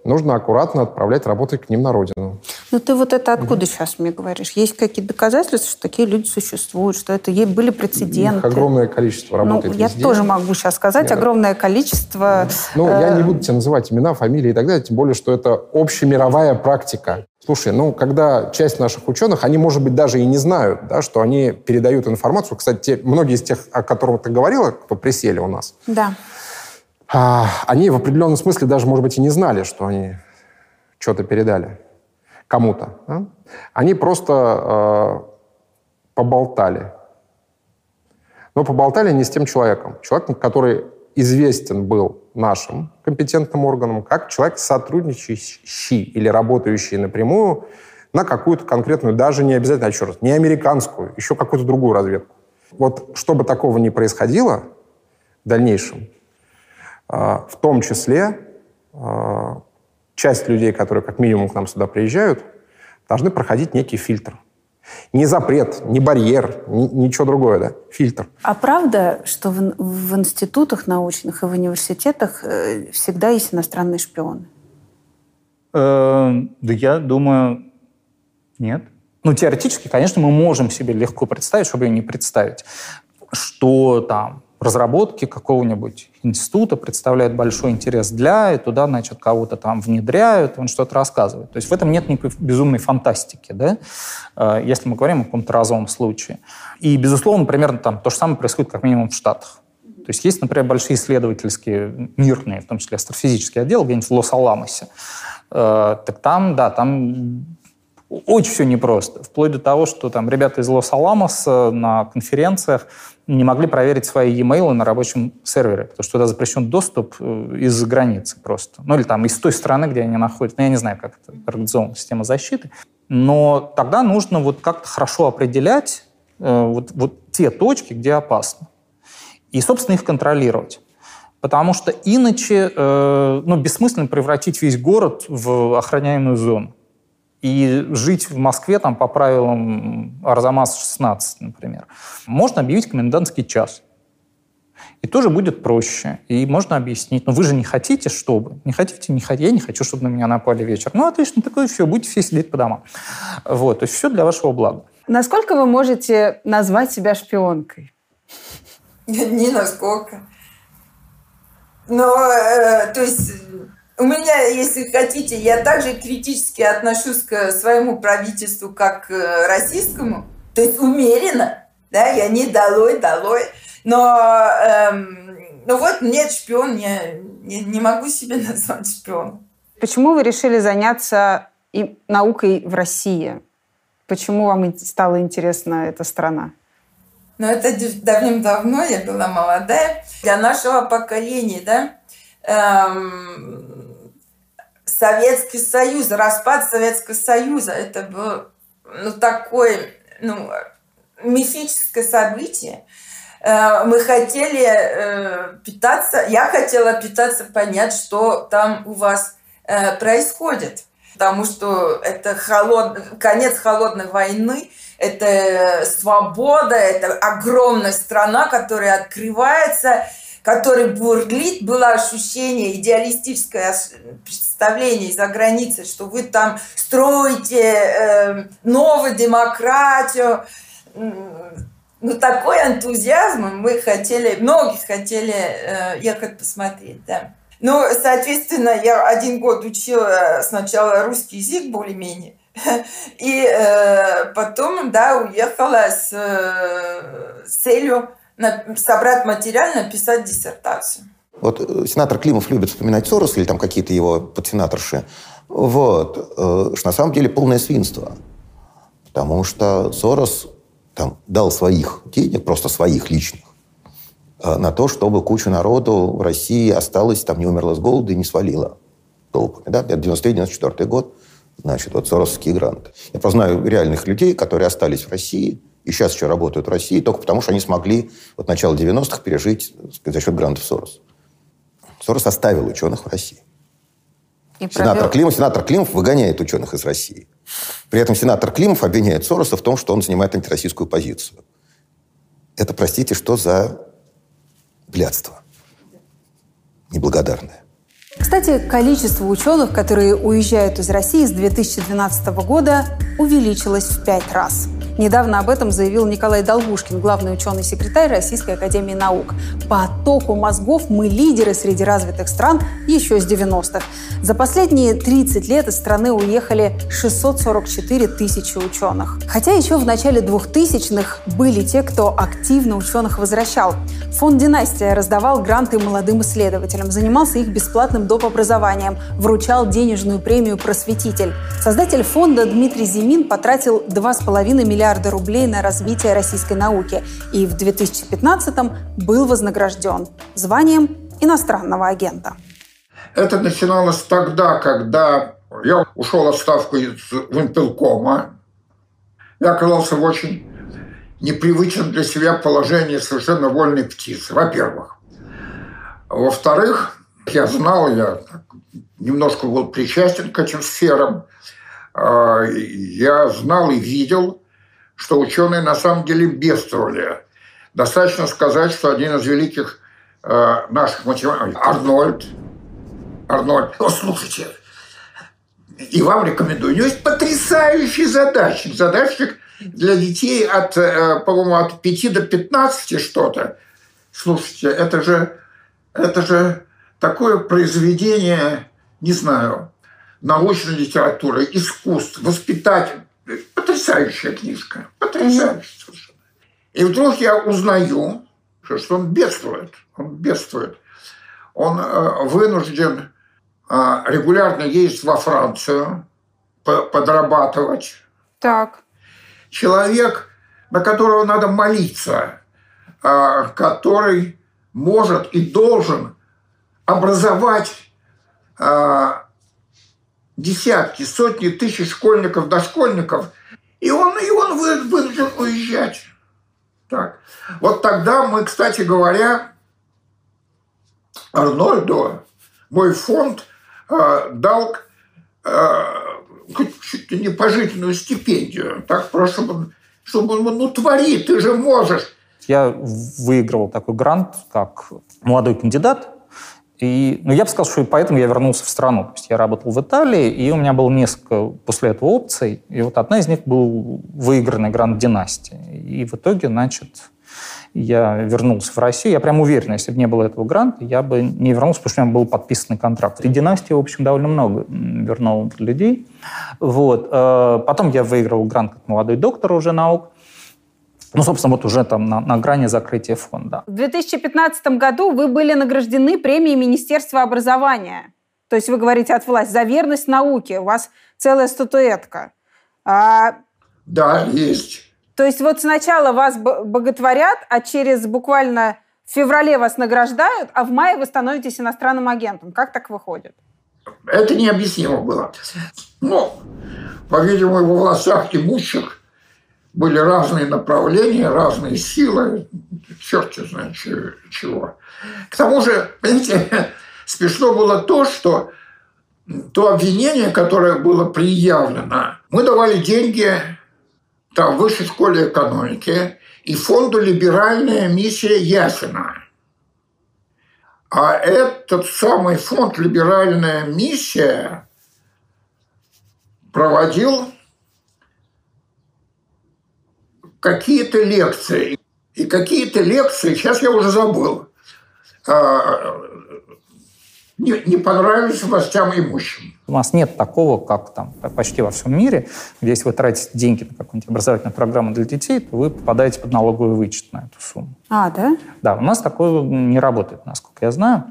[SPEAKER 25] нужно аккуратно отправлять работать к ним на родину.
[SPEAKER 1] Ну ты вот это откуда mm сейчас мне говоришь? Есть какие-то доказательства, что такие люди существуют, что это были прецеденты?
[SPEAKER 25] Их огромное количество ну, работает
[SPEAKER 1] ну, Я
[SPEAKER 25] везде.
[SPEAKER 1] тоже могу сейчас сказать, Нет, огромное количество...
[SPEAKER 25] Ну, э... я не буду тебе называть имена, фамилии и так далее, тем более, что это общемировая практика. Слушай, ну, когда часть наших ученых, они, может быть, даже и не знают, да, что они передают информацию. Кстати, те, многие из тех, о которых ты говорила, кто присели у нас,
[SPEAKER 1] да
[SPEAKER 25] они в определенном смысле даже, может быть, и не знали, что они что-то передали кому-то. Да? Они просто э, поболтали. Но поболтали не с тем человеком. Человеком, который известен был нашим компетентным органам как человек, сотрудничающий или работающий напрямую на какую-то конкретную, даже не обязательно, еще раз, не американскую, еще какую-то другую разведку. Вот чтобы такого не происходило в дальнейшем, а, в том числе а, часть людей, которые как минимум к нам сюда приезжают, должны проходить некий фильтр. Не запрет, не барьер, ни, ничего другое, да, фильтр.
[SPEAKER 1] А правда, что в, в институтах научных и в университетах э, всегда есть иностранные шпионы?
[SPEAKER 26] Э, да я думаю, нет. Ну, теоретически, конечно, мы можем себе легко представить, чтобы ее не представить, что там разработки какого-нибудь института представляют большой интерес для, и туда, значит, кого-то там внедряют, он что-то рассказывает. То есть в этом нет никакой безумной фантастики, да, э, если мы говорим о каком-то разовом случае. И, безусловно, примерно там то же самое происходит как минимум в Штатах. То есть есть, например, большие исследовательские, мирные, в том числе астрофизические отделы где-нибудь в Лос-Аламосе. Э, так там, да, там очень все непросто. Вплоть до того, что там ребята из Лос-Аламоса на конференциях не могли проверить свои e-mail на рабочем сервере, потому что туда запрещен доступ э, из-за границы просто. Ну или там из той страны, где они находятся. Ну, я не знаю, как это организована система защиты. Но тогда нужно вот как-то хорошо определять э, вот, вот те точки, где опасно. И, собственно, их контролировать. Потому что иначе э, ну, бессмысленно превратить весь город в охраняемую зону и жить в Москве там, по правилам Арзамас-16, например. Можно объявить комендантский час. И тоже будет проще. И можно объяснить. Но вы же не хотите, чтобы. Не хотите, не хотите. Я не хочу, чтобы на меня напали вечер. Ну, отлично, такое все. Будете все сидеть по домам. Вот. То есть все для вашего блага.
[SPEAKER 1] Насколько вы можете назвать себя шпионкой?
[SPEAKER 32] Не насколько. Но, э, то есть, у меня, если хотите, я также критически отношусь к своему правительству, как к российскому. То есть умеренно, да, я не долой, долой. Но, эм, ну вот, нет, шпион, я не, не могу себя назвать шпионом.
[SPEAKER 1] Почему вы решили заняться и наукой в России? Почему вам стала интересна эта страна?
[SPEAKER 32] Ну, это давным-давно, я была молодая. Для нашего поколения, да, эм, Советский Союз, распад Советского Союза, это был ну, такой ну, мифическое событие. Э, мы хотели э, питаться, я хотела питаться, понять, что там у вас э, происходит. Потому что это холод... конец холодной войны, это свобода, это огромная страна, которая открывается, который бурлит, было ощущение, идеалистическое представление из-за границы, что вы там строите э, новую демократию. Ну, такой энтузиазм мы хотели, многие хотели э, ехать посмотреть, да. Ну, соответственно, я один год учила сначала русский язык более-менее, и э, потом, да, уехала с, э, с целью собрать материал, написать диссертацию.
[SPEAKER 19] Вот э, сенатор Климов любит вспоминать Сорос или там какие-то его подсенаторши. Вот. Э, что на самом деле полное свинство. Потому что Сорос там дал своих денег, просто своих личных, э, на то, чтобы куча народу в России осталась, там не умерла с голода и не свалила толпами. Да? 93-94 год, значит, вот соросовские гранты. Я просто знаю реальных людей, которые остались в России – и сейчас еще работают в России, только потому что они смогли вот начало 90-х пережить сказать, за счет грантов Сорос. Сорос оставил ученых в России. И сенатор, провел... Климов, сенатор Климов выгоняет ученых из России. При этом сенатор Климов обвиняет Сороса в том, что он занимает антироссийскую позицию. Это, простите, что за блядство неблагодарное.
[SPEAKER 1] Кстати, количество ученых, которые уезжают из России с 2012 года, увеличилось в пять раз. Недавно об этом заявил Николай Долгушкин, главный ученый-секретарь Российской Академии Наук. По оттоку мозгов мы лидеры среди развитых стран еще с 90-х. За последние 30 лет из страны уехали 644 тысячи ученых. Хотя еще в начале 2000-х были те, кто активно ученых возвращал. Фонд «Династия» раздавал гранты молодым исследователям, занимался их бесплатным доп. образованием, вручал денежную премию «Просветитель». Создатель фонда Дмитрий Зимин потратил 2,5 миллиарда миллиарда рублей на развитие российской науки и в 2015-м был вознагражден званием иностранного агента.
[SPEAKER 33] Это начиналось тогда, когда я ушел в отставку из Вимпелкома. Я оказался в очень непривычном для себя положении совершенно вольной птицы, во-первых. Во-вторых, я знал, я немножко был причастен к этим сферам. А, я знал и видел, что ученые на самом деле бедствовали. Достаточно сказать, что один из великих э, наших математиков, Арнольд, Арнольд, о, слушайте, и вам рекомендую, у него есть потрясающий задачник, задачник для детей от, э, по-моему, от 5 до 15 что-то. Слушайте, это же, это же такое произведение, не знаю, научной литературы, искусств, воспитатель, Потрясающая книжка. Потрясающая совершенно. И вдруг я узнаю, что он бедствует. Он бедствует. Он э, вынужден э, регулярно ездить во Францию, подрабатывать.
[SPEAKER 1] Так.
[SPEAKER 33] Человек, на которого надо молиться, э, который может и должен образовать десятки, сотни тысяч школьников, дошкольников, и он, и он вынужден уезжать. Так. Вот тогда мы, кстати говоря, Арнольду, мой фонд э, дал э, чуть не пожизненную стипендию. Так, просто, чтобы, чтобы он, ну, твори, ты же можешь.
[SPEAKER 26] Я выиграл такой грант, как молодой кандидат и, ну, я бы сказал, что и поэтому я вернулся в страну. То есть я работал в Италии, и у меня было несколько после этого опций. И вот одна из них был выигранный грант династии. И в итоге, значит, я вернулся в Россию. Я прям уверен, если бы не было этого гранта, я бы не вернулся, потому что у меня был подписанный контракт. И династии, в общем, довольно много вернул людей. Вот. Э, потом я выиграл грант как молодой доктор уже наук. Ну, собственно, вот уже там на, на грани закрытия фонда.
[SPEAKER 1] В 2015 году вы были награждены премией Министерства образования. То есть вы говорите от власти за верность науке. У вас целая статуэтка.
[SPEAKER 33] А... Да, есть.
[SPEAKER 1] То есть вот сначала вас боготворят, а через буквально в феврале вас награждают, а в мае вы становитесь иностранным агентом. Как так выходит?
[SPEAKER 33] Это необъяснимо было. Но, по-видимому, во властях имущих были разные направления, разные силы, черт знает чего. К тому же, понимаете, смешно было то, что то обвинение, которое было предъявлено, мы давали деньги там, высшей школе экономики и фонду «Либеральная миссия Ясина». А этот самый фонд «Либеральная миссия» проводил какие-то лекции. И какие-то лекции, сейчас я уже забыл, а, не, не понравились властям имущим.
[SPEAKER 26] У нас нет такого, как там почти во всем мире, где если вы тратите деньги на какую-нибудь образовательную программу для детей, то вы попадаете под налоговый вычет на эту сумму.
[SPEAKER 1] А, да?
[SPEAKER 26] Да, у нас такое не работает, насколько я знаю.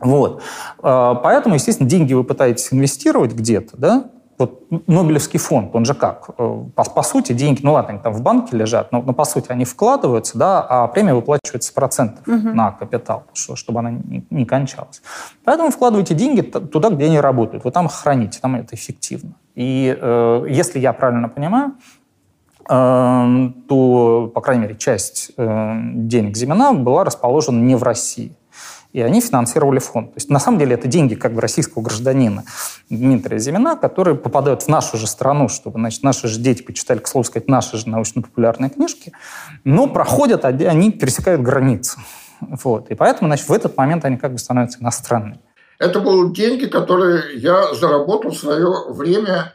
[SPEAKER 26] Вот. А, поэтому, естественно, деньги вы пытаетесь инвестировать где-то, да, вот Нобелевский фонд, он же как? Э, по, по сути, деньги, ну ладно, они там в банке лежат, но, но по сути они вкладываются, да, а премия выплачивается процентов угу. на капитал, что, чтобы она не, не кончалась. Поэтому вкладывайте деньги туда, где они работают. Вы там храните, там это эффективно. И э, если я правильно понимаю, э, то, по крайней мере, часть э, денег Зимина была расположена не в России и они финансировали фонд. То есть на самом деле это деньги как бы российского гражданина Дмитрия Зимина, которые попадают в нашу же страну, чтобы значит, наши же дети почитали, к слову сказать, наши же научно-популярные книжки, но проходят, они пересекают границу. Вот. И поэтому значит, в этот момент они как бы становятся иностранными.
[SPEAKER 33] Это были деньги, которые я заработал в свое время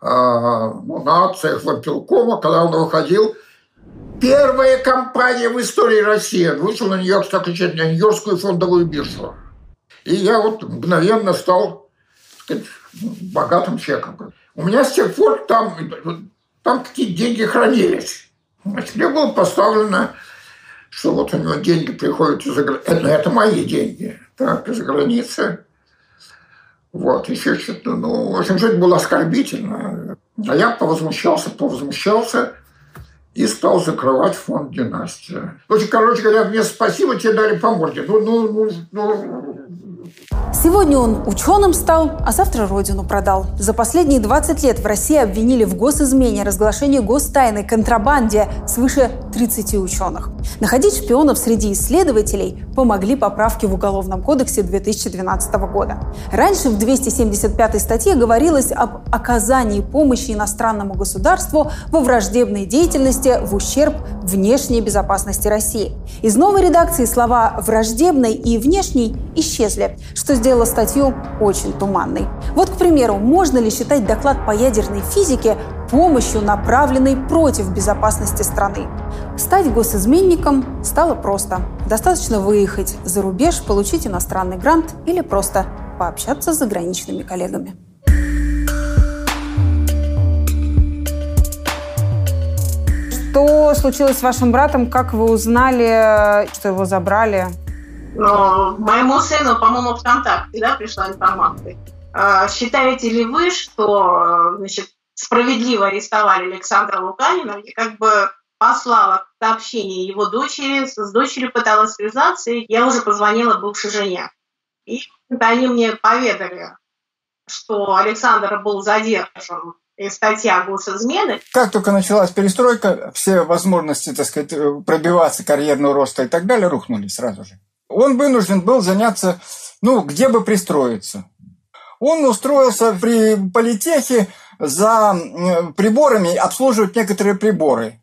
[SPEAKER 33] э, на акциях Вампилкома, когда он выходил Первая компания в истории России вышла на Нью-Йорк Stock Exchange, на Нью-Йоркскую фондовую биржу. И я вот мгновенно стал сказать, богатым человеком. У меня с тех пор там, там какие деньги хранились. Значит, мне было поставлено, что вот у него деньги приходят из-за границы. Это, это мои деньги. Так, из-за границы. Вот, еще что-то, ну, в общем, жизнь была оскорбительна. А я повозмущался, повозмущался и стал закрывать фонд «Династия». В общем, короче говоря, мне спасибо, тебе дали по морде. Ну, ну, ну, ну,
[SPEAKER 1] Сегодня он ученым стал, а завтра родину продал. За последние 20 лет в России обвинили в госизмене, разглашении гостайны, контрабанде свыше 30 ученых. Находить шпионов среди исследователей помогли поправки в Уголовном кодексе 2012 года. Раньше в 275 статье говорилось об оказании помощи иностранному государству во враждебной деятельности в ущерб внешней безопасности России. Из новой редакции слова «враждебной» и «внешней» исчезли, что сделало статью очень туманной. Вот, к примеру, можно ли считать доклад по ядерной физике помощью, направленной против безопасности страны? Стать госизменником стало просто. Достаточно выехать за рубеж, получить иностранный грант или просто пообщаться с заграничными коллегами. Что случилось с вашим братом? Как вы узнали, что его забрали?
[SPEAKER 34] Но моему сыну, по-моему, ВКонтакте да, пришла информация. А, считаете ли вы, что значит, справедливо арестовали Александра Луканина и как бы послала сообщение его дочери, с дочерью пыталась связаться, и я уже позвонила бывшей жене. И они мне поведали, что Александр был задержан и статья госизмены.
[SPEAKER 35] Как только началась перестройка, все возможности, так сказать, пробиваться, карьерного роста и так далее рухнули сразу же он вынужден был заняться, ну, где бы пристроиться. Он устроился при политехе за приборами, обслуживать некоторые приборы.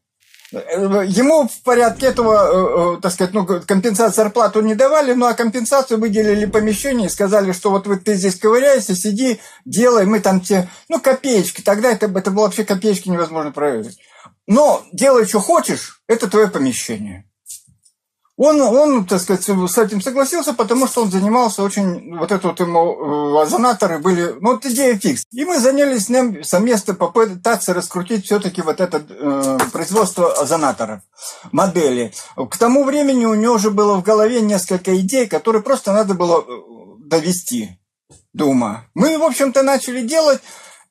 [SPEAKER 35] Ему в порядке этого, э, э, так сказать, ну, компенсацию зарплату не давали, ну, а компенсацию выделили помещение и сказали, что вот ты здесь ковыряйся, сиди, делай, мы там тебе, ну, копеечки. Тогда это, это было вообще копеечки невозможно проверить. Но делай, что хочешь, это твое помещение. Он, он, так сказать, с этим согласился, потому что он занимался очень, вот это вот ему, озонаторы были, ну, вот идея фикс. И мы занялись с ним совместно попытаться раскрутить все-таки вот это э, производство озонаторов, модели. К тому времени у него уже было в голове несколько идей, которые просто надо было э, довести до ума. Мы, в общем-то, начали делать,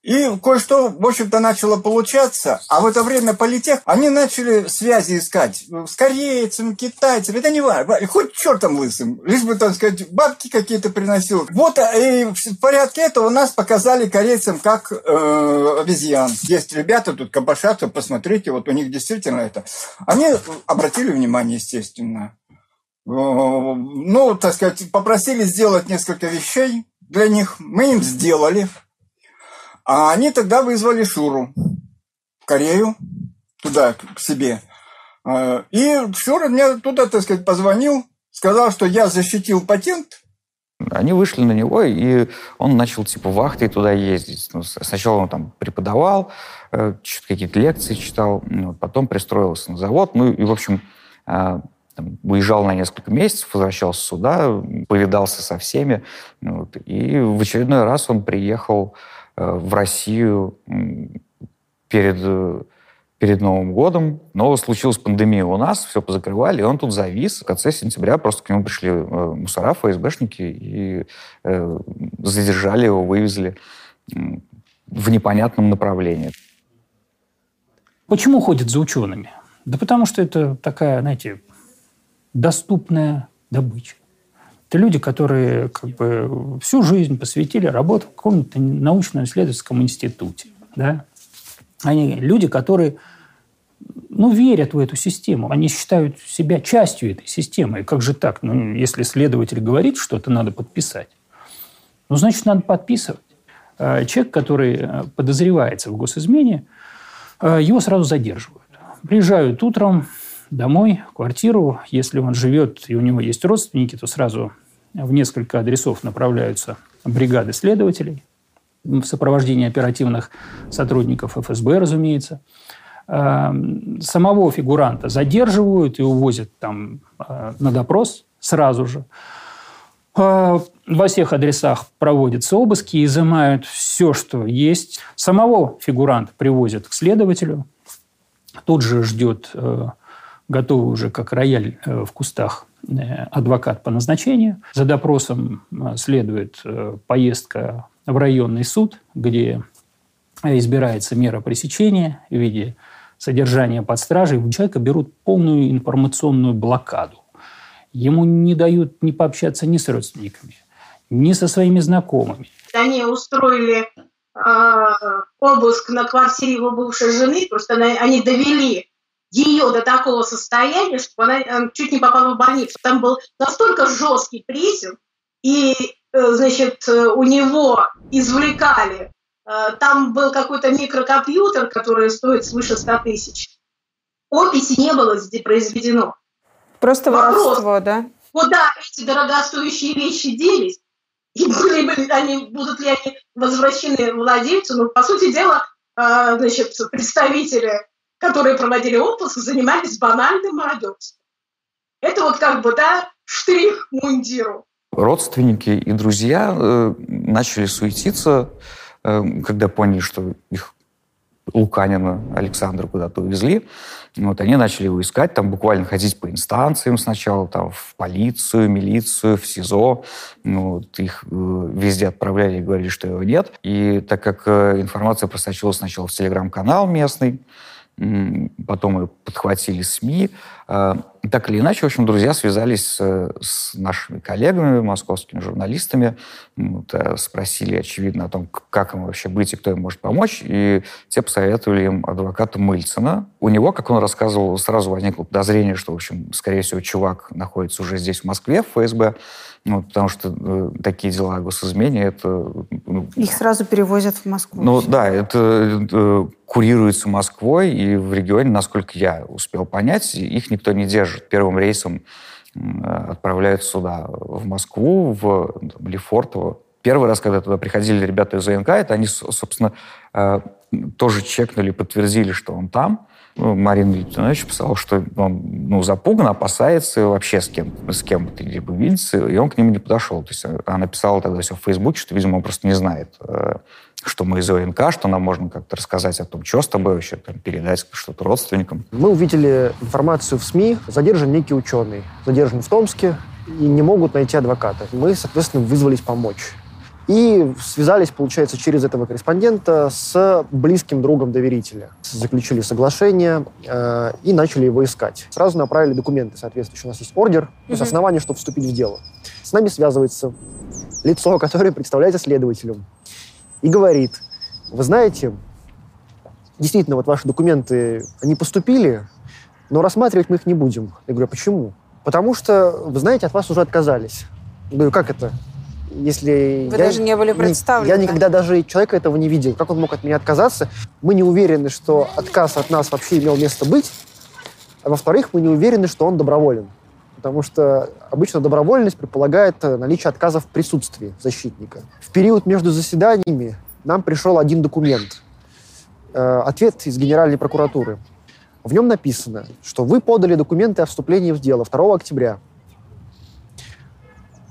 [SPEAKER 35] И кое-что, в общем-то, начало получаться. А в это время политех, они начали связи искать с корейцами, китайцами. Это не важно. Хоть чертом лысым. Лишь бы, так сказать, бабки какие-то приносил. Вот и в порядке этого нас показали корейцам как э, обезьян. Есть ребята тут кабашатся, посмотрите, вот у них действительно это. Они обратили внимание, естественно. Ну, так сказать, попросили сделать несколько вещей для них. Мы им сделали. А они тогда вызвали Шуру в Корею, туда, к себе. А, и Шура мне туда, так сказать, позвонил, сказал, что я защитил патент.
[SPEAKER 36] Они вышли на него, и он начал типа вахтой туда ездить. Ну, сначала он там преподавал, э, какие-то лекции читал, ну, потом пристроился на завод. Ну и, в общем, а, там, уезжал на несколько месяцев, возвращался сюда, повидался со всеми. Вот, и в очередной раз он приехал Э, в Россию перед, э, перед Новым годом. Но случилась пандемия у нас, все позакрывали, и он тут завис. В конце сентября просто к нему пришли э, мусора, ФСБшники, и задержали его, вывезли в непонятном направлении.
[SPEAKER 16] Почему ходят за учеными? Да потому что это такая, знаете, доступная добыча. Это люди, которые как бы всю жизнь посвятили работе в каком-то научно-исследовательском институте. Да? Они люди, которые ну, верят в эту систему. Они считают себя частью этой системы. И как же так? Ну, если следователь говорит что-то, надо подписать. Ну, значит, надо подписывать. А человек, который э, подозревается в госизмене, э, его сразу задерживают. Приезжают утром, домой, квартиру. Если он живет и у него есть родственники, то сразу в несколько адресов направляются бригады следователей в сопровождении оперативных сотрудников ФСБ, разумеется. А, самого фигуранта задерживают и увозят там а, на допрос сразу же. А, во всех адресах проводятся обыски, изымают все, что есть. Самого фигуранта привозят к следователю. Тут же ждет готовый уже как рояль э, в кустах э, адвокат по назначению. За допросом э, следует поездка в районный суд, где избирается мера пресечения в виде содержания под стражей. У человека берут полную информационную блокаду. Ему не дают ни пообщаться ни с родственниками, ни со своими знакомыми.
[SPEAKER 34] Они устроили э, обыск на квартире его бывшей жены, просто они довели ее до такого состояния, что она э, чуть не попала в больницу. Там был настолько жесткий прессинг, и, э, значит, э, у него извлекали, там был какой-то микрокомпьютер, который стоит свыше 100 тысяч. Описи не было здесь произведено.
[SPEAKER 1] Просто воровство, да?
[SPEAKER 34] Куда эти дорогостоящие вещи делись? И были, были они, будут ли они возвращены владельцу? Ну, по сути дела, значит, представители которые проводили отпуск, занимались банальным мародерством. Это вот как бы, да, штрих мундиру.
[SPEAKER 36] Родственники и друзья э, начали суетиться, э, когда поняли, что их Луканина Александра куда-то увезли. Вот, они начали его искать, там буквально ходить по инстанциям сначала, там, в полицию, милицию, в СИЗО. Вот, их э, везде отправляли и говорили, что его нет. И так как э, информация просочилась сначала в телеграм-канал местный, потом ее подхватили СМИ. А, так или иначе, в общем, друзья связались с, с нашими коллегами, московскими журналистами, э, спросили, очевидно, о том, как им вообще быть и кто им может помочь, и те посоветовали им адвоката Мыльцина. У него, как он рассказывал, сразу возникло подозрение, что, в общем, скорее всего, чувак находится уже здесь, в Москве, в ФСБ, ну, потому что э, такие дела о госизмене, это...
[SPEAKER 1] Ну, Их сразу перевозят в Москву.
[SPEAKER 36] Ну, да, это э, курируется Москвой, и в регионе, насколько я успел понять, их никто не держит. Первым рейсом э, отправляют сюда, в Москву, в там, Лефортово. Первый раз, когда туда приходили ребята из ОНК, это они, собственно, э, тоже чекнули, подтвердили, что он там. Ну, Марина Леонидович писал, что он ну, запуган, опасается вообще с кем, с кем то либо видеться, и он к ним не подошел. То есть она написала тогда все в Фейсбуке, что, видимо, он просто не знает, э, что мы из ОНК, что нам можно как-то рассказать о том, что с тобой вообще, там, передать что-то родственникам.
[SPEAKER 37] Мы увидели информацию в СМИ, задержан некий ученый, задержан в Томске, и не могут найти адвоката. Мы, соответственно, вызвались помочь. И связались, получается, через этого корреспондента с близким другом доверителя. Заключили соглашение э, и начали его искать. Сразу направили документы соответствующие. У нас есть ордер, то есть основание, чтобы вступить в дело. С нами связывается лицо, которое представляется следователем. И говорит, вы знаете, действительно, вот ваши документы, они поступили, но рассматривать мы их не будем. Я говорю, а почему? Потому что, вы знаете, от вас уже отказались. Я говорю, как это? Если
[SPEAKER 1] Вы
[SPEAKER 37] я
[SPEAKER 1] даже не были представлены.
[SPEAKER 37] Я никогда даже человека этого не видел. Как он мог от меня отказаться? Мы не уверены, что отказ от нас вообще имел место быть. А во-вторых, мы не уверены, что он доброволен. Потому что обычно добровольность предполагает э, наличие отказа в присутствии защитника. В период между заседаниями нам пришел один документ. Э, Ответ из Генеральной прокуратуры. В нем написано, что вы подали документы о вступлении в дело 2 октября.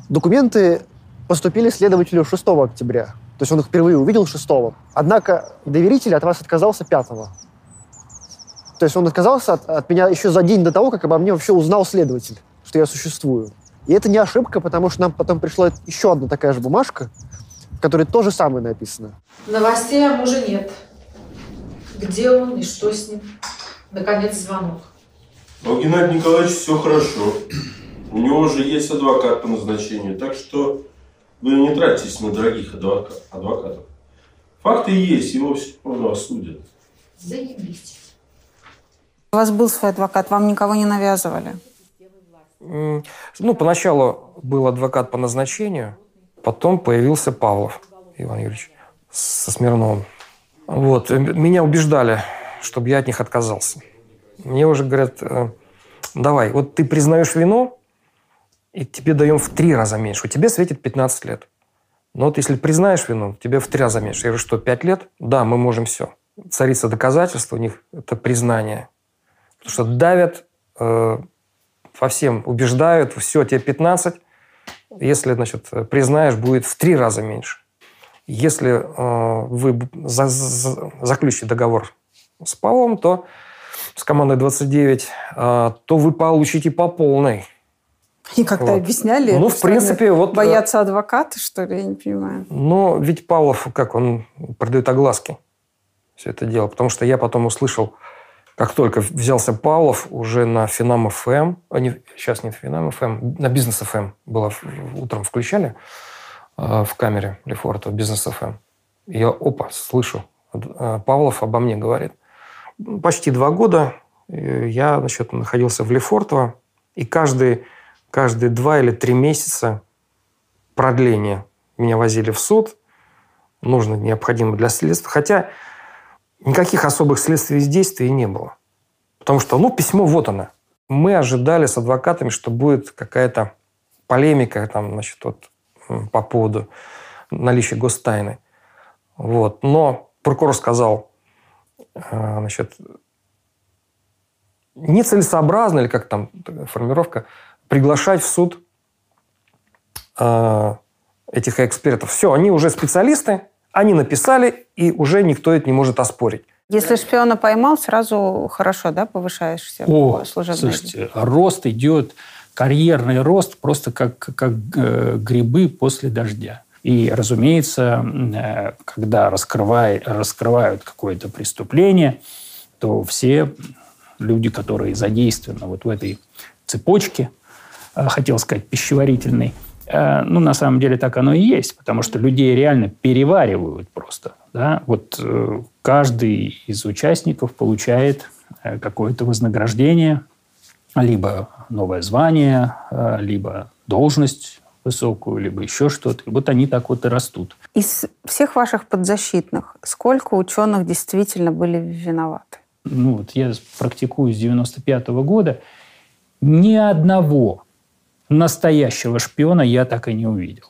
[SPEAKER 37] Документы поступили следователю 6 октября. То есть он их впервые увидел 6 Однако доверитель от вас отказался 5 То есть он отказался от, от меня еще за день до того, как обо мне вообще узнал следователь, что я существую. И это не ошибка, потому что нам потом пришла еще одна такая же бумажка, в которой то же самое написано.
[SPEAKER 4] Новостей о муже нет. Где он и что с ним? Наконец звонок.
[SPEAKER 24] А у Геннадия Николаевича все хорошо. У него же есть адвокат по назначению, так что вы не тратитесь на дорогих адвока- адвокатов. Факты есть, его все равно осудят.
[SPEAKER 4] Заебись.
[SPEAKER 1] У вас был свой адвокат, вам никого не навязывали.
[SPEAKER 12] Ну, поначалу был адвокат по назначению, потом появился Павлов Иван Юрьевич со Смирновым. Вот. э, Меня убеждали, чтобы я от них отказался. Мне уже говорят, э, давай, вот ты признаешь вину, и тебе даем в три раза меньше. У тебя светит 15 лет. Но вот если признаешь вину, тебе в три раза меньше. Я говорю, что, пять лет? Да, мы можем все. Царица доказательства у них – это признание. Потому что давят, э, во всем убеждают, все, тебе 15. Если, значит, признаешь, будет в три раза меньше. Если э, вы за- за- заключите договор с Павлом, то с командой 29, э, то вы получите по полной.
[SPEAKER 1] И как-то
[SPEAKER 12] Вот.
[SPEAKER 1] объясняли,
[SPEAKER 12] Ну, в принципе, вот, э,
[SPEAKER 1] Боятся адвоката, что ли? Я не понимаю.
[SPEAKER 12] Но ведь Павлов, как он продает огласки все это дело. Потому что я потом услышал, как только взялся Павлов уже на Финам ФМ, а не, сейчас не Финам ФМ, на Бизнес ФМ было в- утром включали э, в камере Лефорта, Бизнес ФМ. Я, опа, слышу, э, Павлов обо мне говорит. Почти два года э, я, значит, находился в Лефортово, и каждый, каждые два или три месяца продление. Меня возили в суд, нужно, необходимо для следствия. Хотя никаких особых следствий действий не было. Потому что, ну, письмо вот оно. Мы ожидали с адвокатами, что будет какая-то полемика там, значит, вот, по поводу наличия гостайны. Вот. Но прокурор сказал, э, значит, нецелесообразно, или как там формировка, приглашать в суд э, этих экспертов. Все, они уже специалисты, они написали, и уже никто это не может оспорить.
[SPEAKER 1] Если шпиона поймал, сразу хорошо, да, повышаешься
[SPEAKER 16] О,
[SPEAKER 1] по служебной
[SPEAKER 16] слушайте, рост идет, карьерный рост просто как, как э, грибы после дождя. И, разумеется, э, когда раскрывай- раскрывают какое-то преступление, то все люди, которые задействованы вот в этой цепочке, хотел сказать, пищеварительной, э, ну, на самом деле так оно и есть, потому что людей реально переваривают просто. Да? Вот э, каждый из участников получает э, какое-то вознаграждение, либо новое звание, э, либо должность высокую, либо еще что-то. И вот они так вот и растут.
[SPEAKER 1] Из всех ваших подзащитных, сколько ученых действительно были виноваты?
[SPEAKER 16] Ну, вот я практикую с 95 года. Ни одного настоящего шпиона я так и не увидел.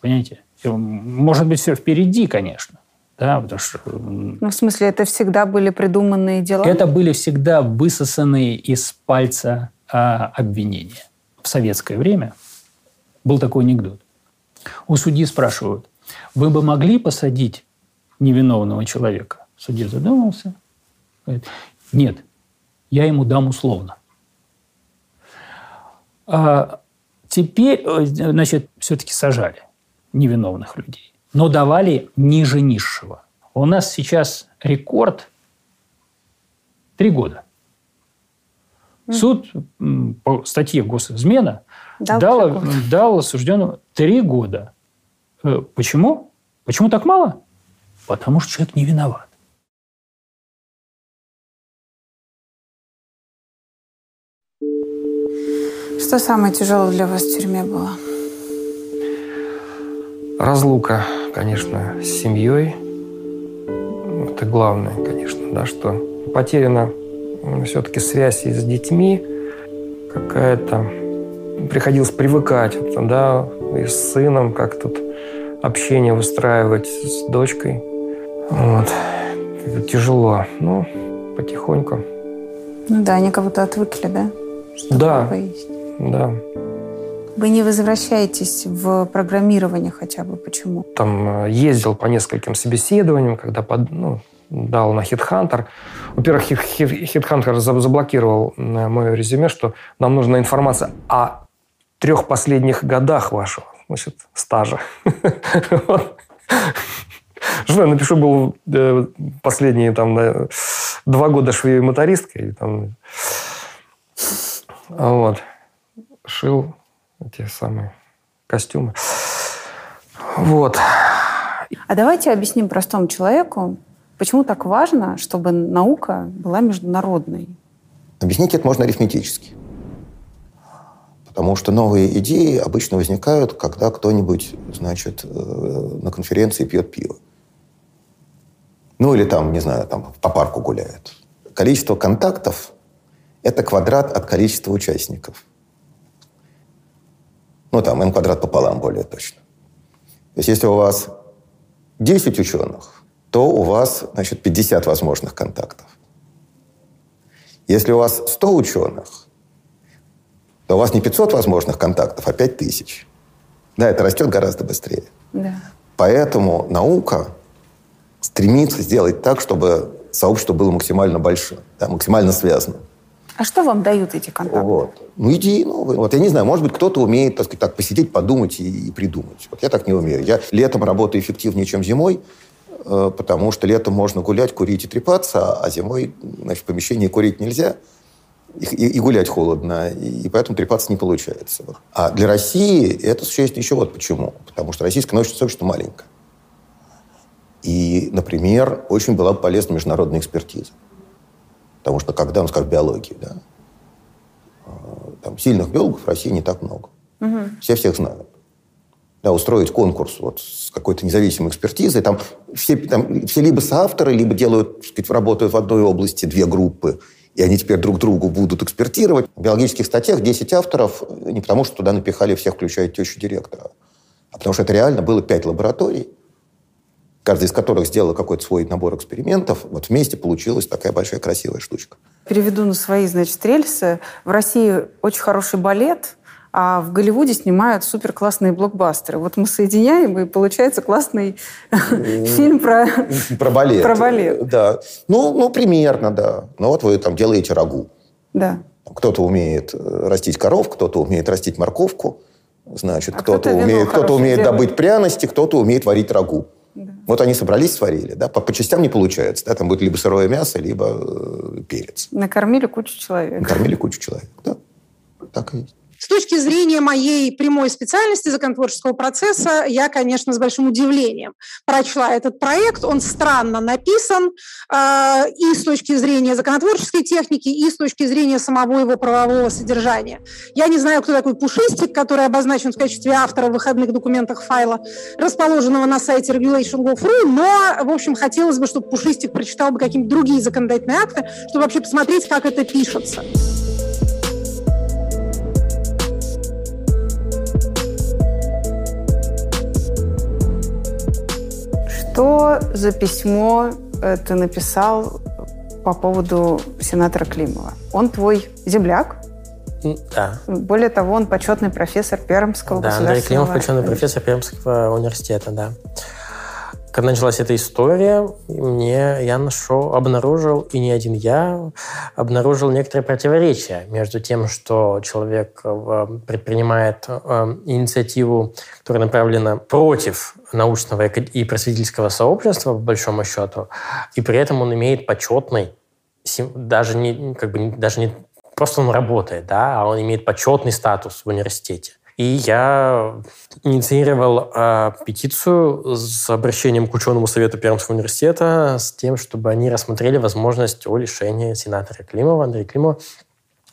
[SPEAKER 16] Понимаете? Может быть, все впереди, конечно. Да, потому что
[SPEAKER 1] Ну, в смысле, это всегда были придуманные дела?
[SPEAKER 16] это были всегда высосанные из пальца а, обвинения. В советское время был такой анекдот. У судьи спрашивают, вы бы могли посадить невиновного человека? Судья задумался. Говорит, нет, я ему дам условно. А теперь, э, значит, все-таки сажали невиновных людей. но давали ниже низшего. У нас сейчас рекорд три года. Суд по статье госизмена дал, дал, дал осужденному три года. Э, почему? Почему так мало? Потому что человек не виноват.
[SPEAKER 1] Что самое тяжелое для вас в тюрьме было?
[SPEAKER 12] Разлука, конечно, с семьей. Это главное, конечно, да, что потеряна все-таки связь и с детьми какая-то. Приходилось привыкать, да, и с сыном, как тут общение выстраивать с дочкой. Вот. Это тяжело. Ну, потихоньку.
[SPEAKER 1] Ну да, они кого-то отвыкли, да?
[SPEAKER 12] Что да. Да.
[SPEAKER 1] Вы не возвращаетесь в программирование хотя бы? Почему?
[SPEAKER 12] Там э, ездил по нескольким собеседованиям, когда под, ну, дал на HitHunter. Во-первых, HitHunter заблокировал э, мое резюме, что нам нужна информация о трех последних годах вашего значит, стажа. Что я напишу, был э, последние там два года швеей-мотористкой. Вот. Шил эти самые костюмы. Вот.
[SPEAKER 1] А давайте объясним простому человеку, почему так важно, чтобы наука была международной.
[SPEAKER 19] Объяснить это можно арифметически. Потому что новые идеи обычно возникают, когда кто-нибудь, значит, э, на конференции пьет пиво. Ну или там, не знаю, там по парку гуляет. Количество контактов – это квадрат от количества участников. Ну, там, n квадрат пополам, более точно. То есть, если у вас 10 ученых, то у вас, значит, 50 возможных контактов. Если у вас 100 ученых, то у вас не 500 возможных контактов, а 5000. Да, это растет гораздо быстрее.
[SPEAKER 1] Да.
[SPEAKER 19] Поэтому наука стремится сделать так, чтобы сообщество было максимально большим, да, максимально связанным.
[SPEAKER 1] А что вам дают эти контакты?
[SPEAKER 19] Вот. Ну, идеи новые. Вот я не знаю, может быть, кто-то умеет, так сказать, так посидеть, подумать и, и придумать. Вот я так не умею. Я летом работаю эффективнее, чем зимой, э, потому что летом можно гулять, курить и трепаться, а зимой, значит, в помещении курить нельзя. И, и, и гулять холодно, и, и поэтому трепаться не получается. А для России это существенно еще вот почему. Потому что российское научное сообщество маленькое. И, например, очень была бы полезна международная экспертиза. Потому что когда, ну, скажем, биологии, да, а, там сильных биологов в России не так много. Угу. Все всех знают. Да, устроить конкурс вот с какой-то независимой экспертизой. Там все, там все либо соавторы, либо делают, сказать, работают в одной области две группы, и они теперь друг другу будут экспертировать. В биологических статьях 10 авторов не потому, что туда напихали всех, включая тещу директора, а потому что это реально было 5 лабораторий, каждая из которых сделала какой-то свой набор экспериментов, вот вместе получилась такая большая красивая штучка.
[SPEAKER 1] Переведу на свои, значит, рельсы. В России очень хороший балет, а в Голливуде снимают супер классные блокбастеры. Вот мы соединяем, и получается классный фильм про...
[SPEAKER 19] Про балет.
[SPEAKER 1] Про балет.
[SPEAKER 19] Да. Ну, ну, примерно, да. Ну, вот вы там делаете рагу.
[SPEAKER 1] Да.
[SPEAKER 19] Кто-то умеет э, растить коров, кто-то умеет растить морковку. Значит, а кто-то, кто умеет, кто-то умеет добыть пряности, кто-то умеет варить рагу. Да. Вот они собрались, сварили. Да? По, по частям не получается. Да? Там будет либо сырое мясо, либо э, перец.
[SPEAKER 1] Накормили кучу человек.
[SPEAKER 19] Накормили кучу человек, да. Так и есть.
[SPEAKER 38] С точки зрения моей прямой специальности законотворческого процесса, я, конечно, с большим удивлением прочла этот проект. Он странно написан э, и с точки зрения законотворческой техники, и с точки зрения самого его правового содержания. Я не знаю, кто такой Пушистик, который обозначен в качестве автора в выходных документах файла, расположенного на сайте regulation.gov.ru, но, в общем, хотелось бы, чтобы Пушистик прочитал бы какие-то другие законодательные акты, чтобы вообще посмотреть, как это пишется.
[SPEAKER 1] Что за письмо э, ты написал по поводу сенатора Климова? Он твой земляк?
[SPEAKER 27] Да.
[SPEAKER 1] Более того, он почетный профессор Пермского
[SPEAKER 27] да,
[SPEAKER 1] государственного...
[SPEAKER 27] Андрей Климов почетный профессор Пермского университета, да. Когда началась эта история, мне я нашел, обнаружил, и не один я, обнаружил некоторые противоречия между тем, что человек э, предпринимает э, инициативу, которая направлена против научного и просветительского сообщества, по большому счету, и при этом он имеет почетный, даже не, как бы, даже не просто он работает, да, а он имеет почетный статус в университете. И я инициировал э, петицию с обращением к ученому совету Пермского университета с тем, чтобы они рассмотрели возможность о лишении сенатора Климова, Андрея Климова,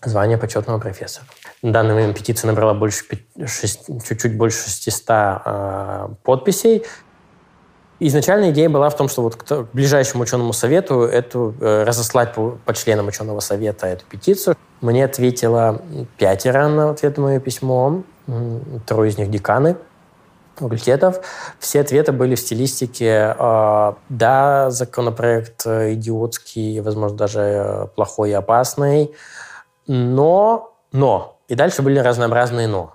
[SPEAKER 27] звания почетного профессора. На данный момент петиция набрала больше, чуть-чуть больше 600 э, подписей. Изначально идея была в том, что вот к ближайшему ученому совету эту, э, разослать по, по членам ученого совета эту петицию. Мне ответило пятеро на ответ на мое письмо трое из них деканы факультетов. Все ответы были в стилистике э, «да, законопроект идиотский, возможно, даже плохой и опасный, но, но». И дальше были разнообразные «но».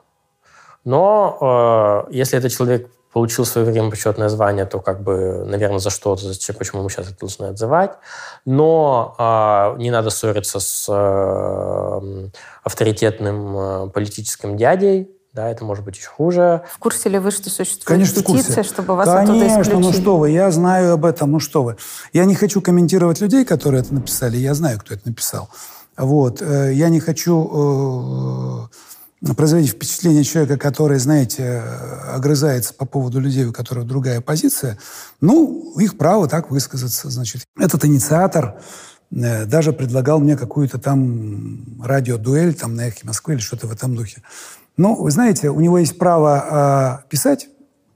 [SPEAKER 27] Но э, если этот человек получил в свое время почетное звание, то как бы, наверное, за что-то, зачем, почему мы сейчас это должны отзывать. Но э, не надо ссориться с э, авторитетным э, политическим дядей, да, это может быть еще хуже.
[SPEAKER 1] В курсе ли вы, что существует
[SPEAKER 18] Конечно,
[SPEAKER 1] петиция, чтобы вас
[SPEAKER 18] Конечно,
[SPEAKER 1] оттуда исключили?
[SPEAKER 18] ну что вы, я знаю об этом, ну что вы. Я не хочу комментировать людей, которые это написали, я знаю, кто это написал. Вот. Э, я не хочу э, производить впечатление человека, который, знаете, огрызается по поводу людей, у которых другая позиция. Ну, их право так высказаться. Значит, этот инициатор э, даже предлагал мне какую-то там радиодуэль там на «Эхе Москвы» или что-то в этом духе. Ну, вы знаете, у него есть право э, писать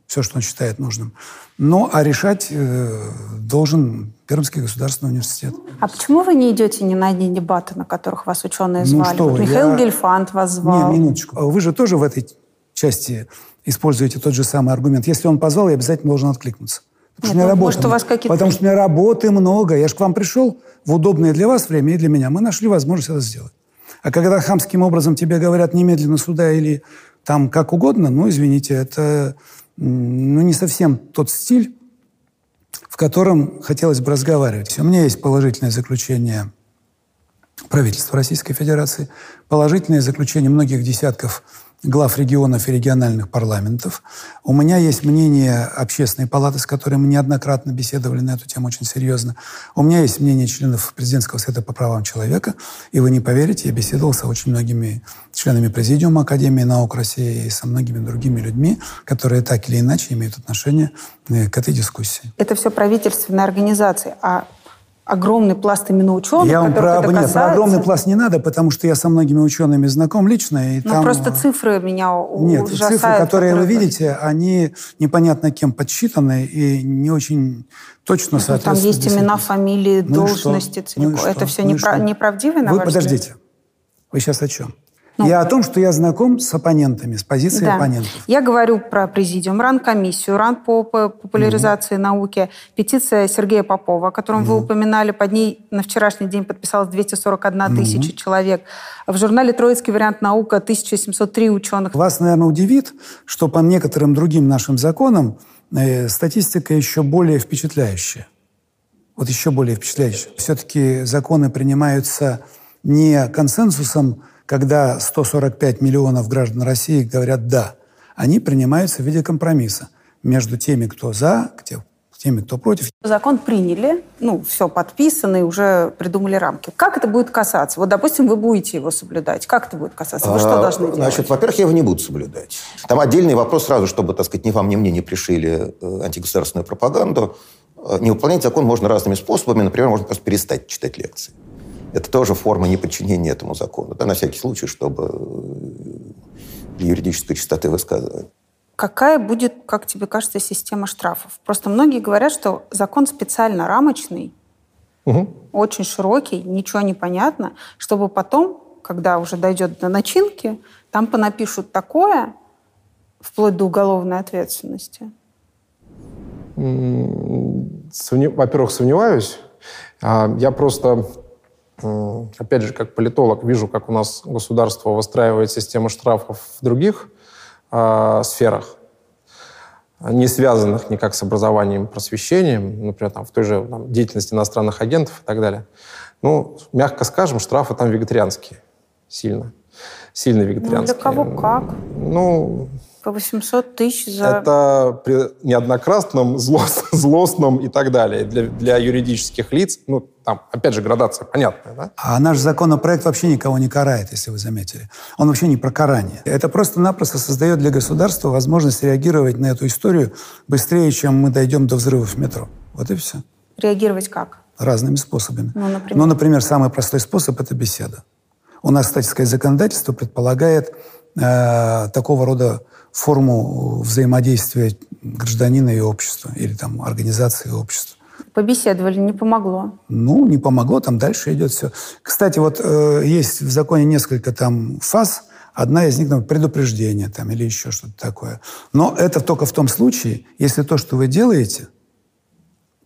[SPEAKER 18] все, что он считает нужным, но а решать э, должен Пермский государственный университет.
[SPEAKER 1] А почему вы не идете ни на одни дебаты, на которых вас ученые
[SPEAKER 18] Ну,
[SPEAKER 1] звали?
[SPEAKER 18] что
[SPEAKER 1] Вот Михаил
[SPEAKER 18] я-
[SPEAKER 1] Гельфанд вас звал.
[SPEAKER 18] Не, минуточку. Вы же тоже в этой части используете тот же самый аргумент. Если он позвал, я обязательно должен откликнуться. Потому что
[SPEAKER 1] Нет,
[SPEAKER 18] у меня
[SPEAKER 1] ну,
[SPEAKER 18] работы
[SPEAKER 1] может, у вас какие-то-
[SPEAKER 18] Потому что у меня работы много. Я же к вам пришел в удобное для вас время и для меня. Мы нашли возможность это сделать. А когда хамским образом тебе говорят немедленно сюда или там как угодно, ну, извините, это ну, не совсем тот стиль, в котором хотелось бы разговаривать. У меня есть положительное заключение правительства Российской Федерации, положительное заключение многих десятков глав регионов и региональных парламентов. У меня есть мнение общественной палаты, с которой мы неоднократно беседовали на эту тему очень серьезно. У меня есть мнение членов президентского совета по правам человека. И вы не поверите, я беседовал со очень многими членами Президиума Академии наук России и со многими другими людьми, которые так или иначе имеют отношение э, к этой дискуссии.
[SPEAKER 1] Это все правительственные организации, а огромный пласт именно ученых,
[SPEAKER 18] я вам про,
[SPEAKER 1] это
[SPEAKER 18] нет, про огромный пласт не надо, потому что я со многими учеными знаком лично. И
[SPEAKER 1] Ну,
[SPEAKER 18] там,
[SPEAKER 1] просто цифры меня
[SPEAKER 18] Нет,
[SPEAKER 1] ужасают.
[SPEAKER 18] цифры, которые вы
[SPEAKER 1] которые-
[SPEAKER 18] видите, они непонятно кем подсчитаны и не очень точно
[SPEAKER 1] Ну, Там
[SPEAKER 18] соответствуют
[SPEAKER 1] есть имена, фамилии,
[SPEAKER 18] Ну
[SPEAKER 1] должности,
[SPEAKER 18] Ну
[SPEAKER 1] целиком.
[SPEAKER 18] что?
[SPEAKER 1] это все
[SPEAKER 18] Ну
[SPEAKER 1] непра-
[SPEAKER 18] что?
[SPEAKER 1] неправдиво, на
[SPEAKER 18] Вы
[SPEAKER 1] ваш взгляд?
[SPEAKER 18] подождите. Вы сейчас о чем?
[SPEAKER 1] Ну,
[SPEAKER 18] я о том, что я знаком с оппонентами, с позицией
[SPEAKER 1] Да.
[SPEAKER 18] оппонентов.
[SPEAKER 1] Я говорю про президиум, РАН-комиссию, РАН по по популяризации науки, петиция Сергея Попова, о котором вы упоминали. Под ней на вчерашний день подписалось 241 тысяча человек. В журнале «Троицкий вариант наука» 1703 ученых.
[SPEAKER 18] Вас, наверное, удивит, что по некоторым другим нашим законам э, статистика еще более впечатляющая. Вот еще более впечатляющая. Все-таки законы принимаются не консенсусом, когда 145 миллионов граждан России говорят «да». Они принимаются в виде компромисса между теми, кто «за», те- теми, кто против.
[SPEAKER 1] Закон приняли, ну, все подписано, и уже придумали рамки. Как это будет касаться? Вот, допустим, вы будете его соблюдать. Как это будет касаться? Вы что
[SPEAKER 19] А,
[SPEAKER 1] должны делать?
[SPEAKER 19] Значит, во-первых, я его не буду соблюдать. Там отдельный вопрос сразу, чтобы, так сказать, ни вам, ни мне не пришили э, антигосударственную пропаганду. Э, Не выполнять закон можно разными способами. Например, можно просто перестать читать лекции. Это тоже форма неподчинения этому закону. Да, на всякий случай, чтобы э, юридической чистоты высказывания.
[SPEAKER 1] Какая будет, как тебе кажется, система штрафов? Просто многие говорят, что закон специально рамочный, очень широкий, ничего не понятно, чтобы потом, когда уже дойдет до начинки, там понапишут такое, вплоть до уголовной ответственности.
[SPEAKER 25] Во-первых, сомневаюсь. А, Я просто, опять же, как политолог, вижу, как у нас государство выстраивает систему штрафов в других а, сферах. не связанных никак с образованием, просвещением, например, там, в той же там, деятельности иностранных агентов и так далее, ну, мягко скажем, штрафы там вегетарианские. Сильно. Сильно вегетарианские.
[SPEAKER 1] Ну, для кого как?
[SPEAKER 25] Ну,
[SPEAKER 1] По 800 тысяч за...
[SPEAKER 25] это при неоднократном, злост, злостном и так далее. Для, для юридических лиц, ну, там, опять же, градация понятная, да?
[SPEAKER 18] А наш законопроект вообще никого не карает, если вы заметили. Он вообще не про карание. Это просто-напросто создает для государства возможность реагировать на эту историю быстрее, чем мы дойдем до взрывов метро. Вот и все.
[SPEAKER 1] Реагировать как?
[SPEAKER 18] Разными способами.
[SPEAKER 1] Ну, например?
[SPEAKER 18] Ну, например, самый простой способ – это беседа. У нас, сказать, законодательство предполагает э, такого рода форму взаимодействия гражданина и общества, или там организации и общества.
[SPEAKER 1] Побеседовали, не помогло.
[SPEAKER 18] Ну, не помогло, там дальше идет все. Кстати, вот э, есть в законе несколько там фаз. Одна из них там, предупреждение там, или еще что-то такое. Но это только в том случае, если то, что вы делаете,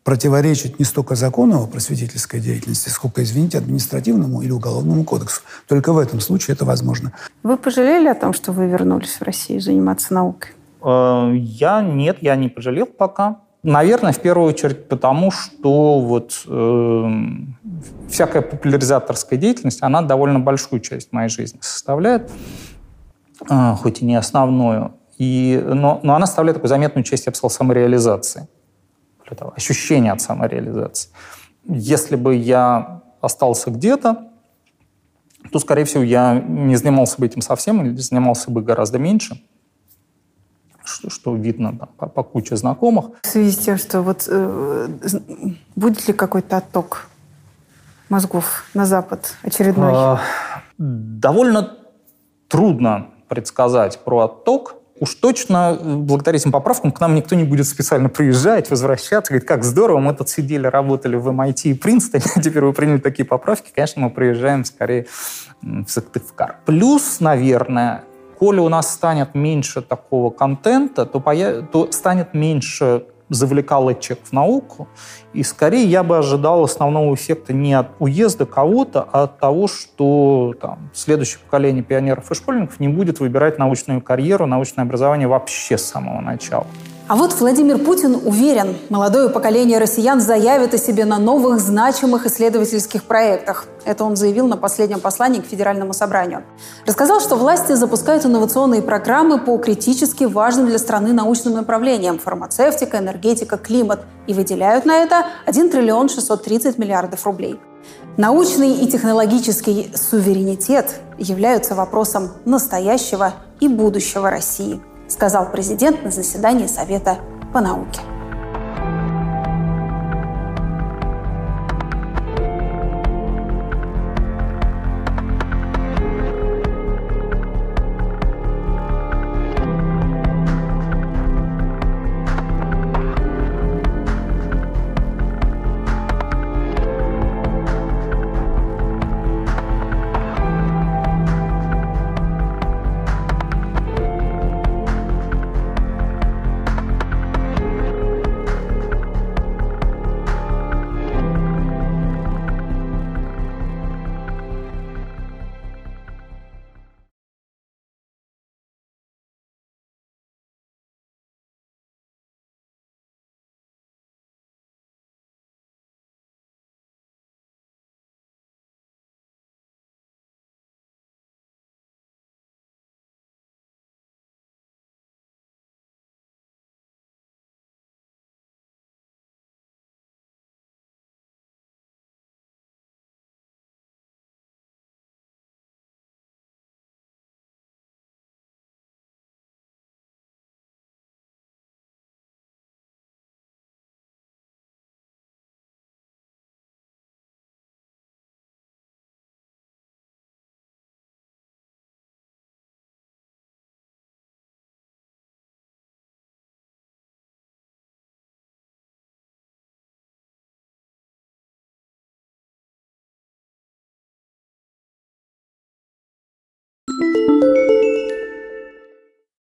[SPEAKER 18] противоречит не столько закону о просветительской деятельности, сколько, извините, административному или уголовному кодексу. Только в этом случае это возможно.
[SPEAKER 1] Вы пожалели о том, что вы вернулись в Россию заниматься наукой?
[SPEAKER 26] Э, Я нет, я не пожалел пока. Наверное, в первую очередь потому, что вот э, всякая популяризаторская деятельность, она довольно большую часть моей жизни составляет, э, хоть и не основную, и, но, но она составляет такую заметную часть, я бы сказал, самореализации, Более того, ощущение от самореализации. Если бы я остался где-то, то, скорее всего, я не занимался бы этим совсем или занимался бы гораздо меньше что, что видно там, по, по куче знакомых.
[SPEAKER 1] В связи с тем, что вот э, будет ли какой-то отток мозгов на Запад очередной?
[SPEAKER 26] А, Довольно трудно предсказать про отток. Уж точно, благодаря этим поправкам, к нам никто не будет специально приезжать, возвращаться, говорить, как здорово, мы тут сидели, работали в MIT и Принстоне, а теперь вы приняли такие поправки. Конечно, мы приезжаем скорее в Сыктывкар. Плюс, наверное, коли у нас станет меньше такого контента, то, поя- то станет меньше завлекалочек в науку, и скорее я бы ожидал основного эффекта не от уезда кого-то, а от того, что там, следующее поколение пионеров и школьников не будет выбирать научную карьеру, научное образование вообще с самого начала.
[SPEAKER 1] А вот Владимир Путин уверен, молодое поколение россиян заявит о себе на новых значимых исследовательских проектах. Это он заявил на последнем послании к Федеральному собранию. Рассказал, что власти запускают инновационные программы по критически важным для страны научным направлениям – фармацевтика, энергетика, климат. И выделяют на это 1 триллион 630 миллиардов рублей. Научный и технологический суверенитет являются вопросом настоящего и будущего России, сказал президент на заседании Совета по науке.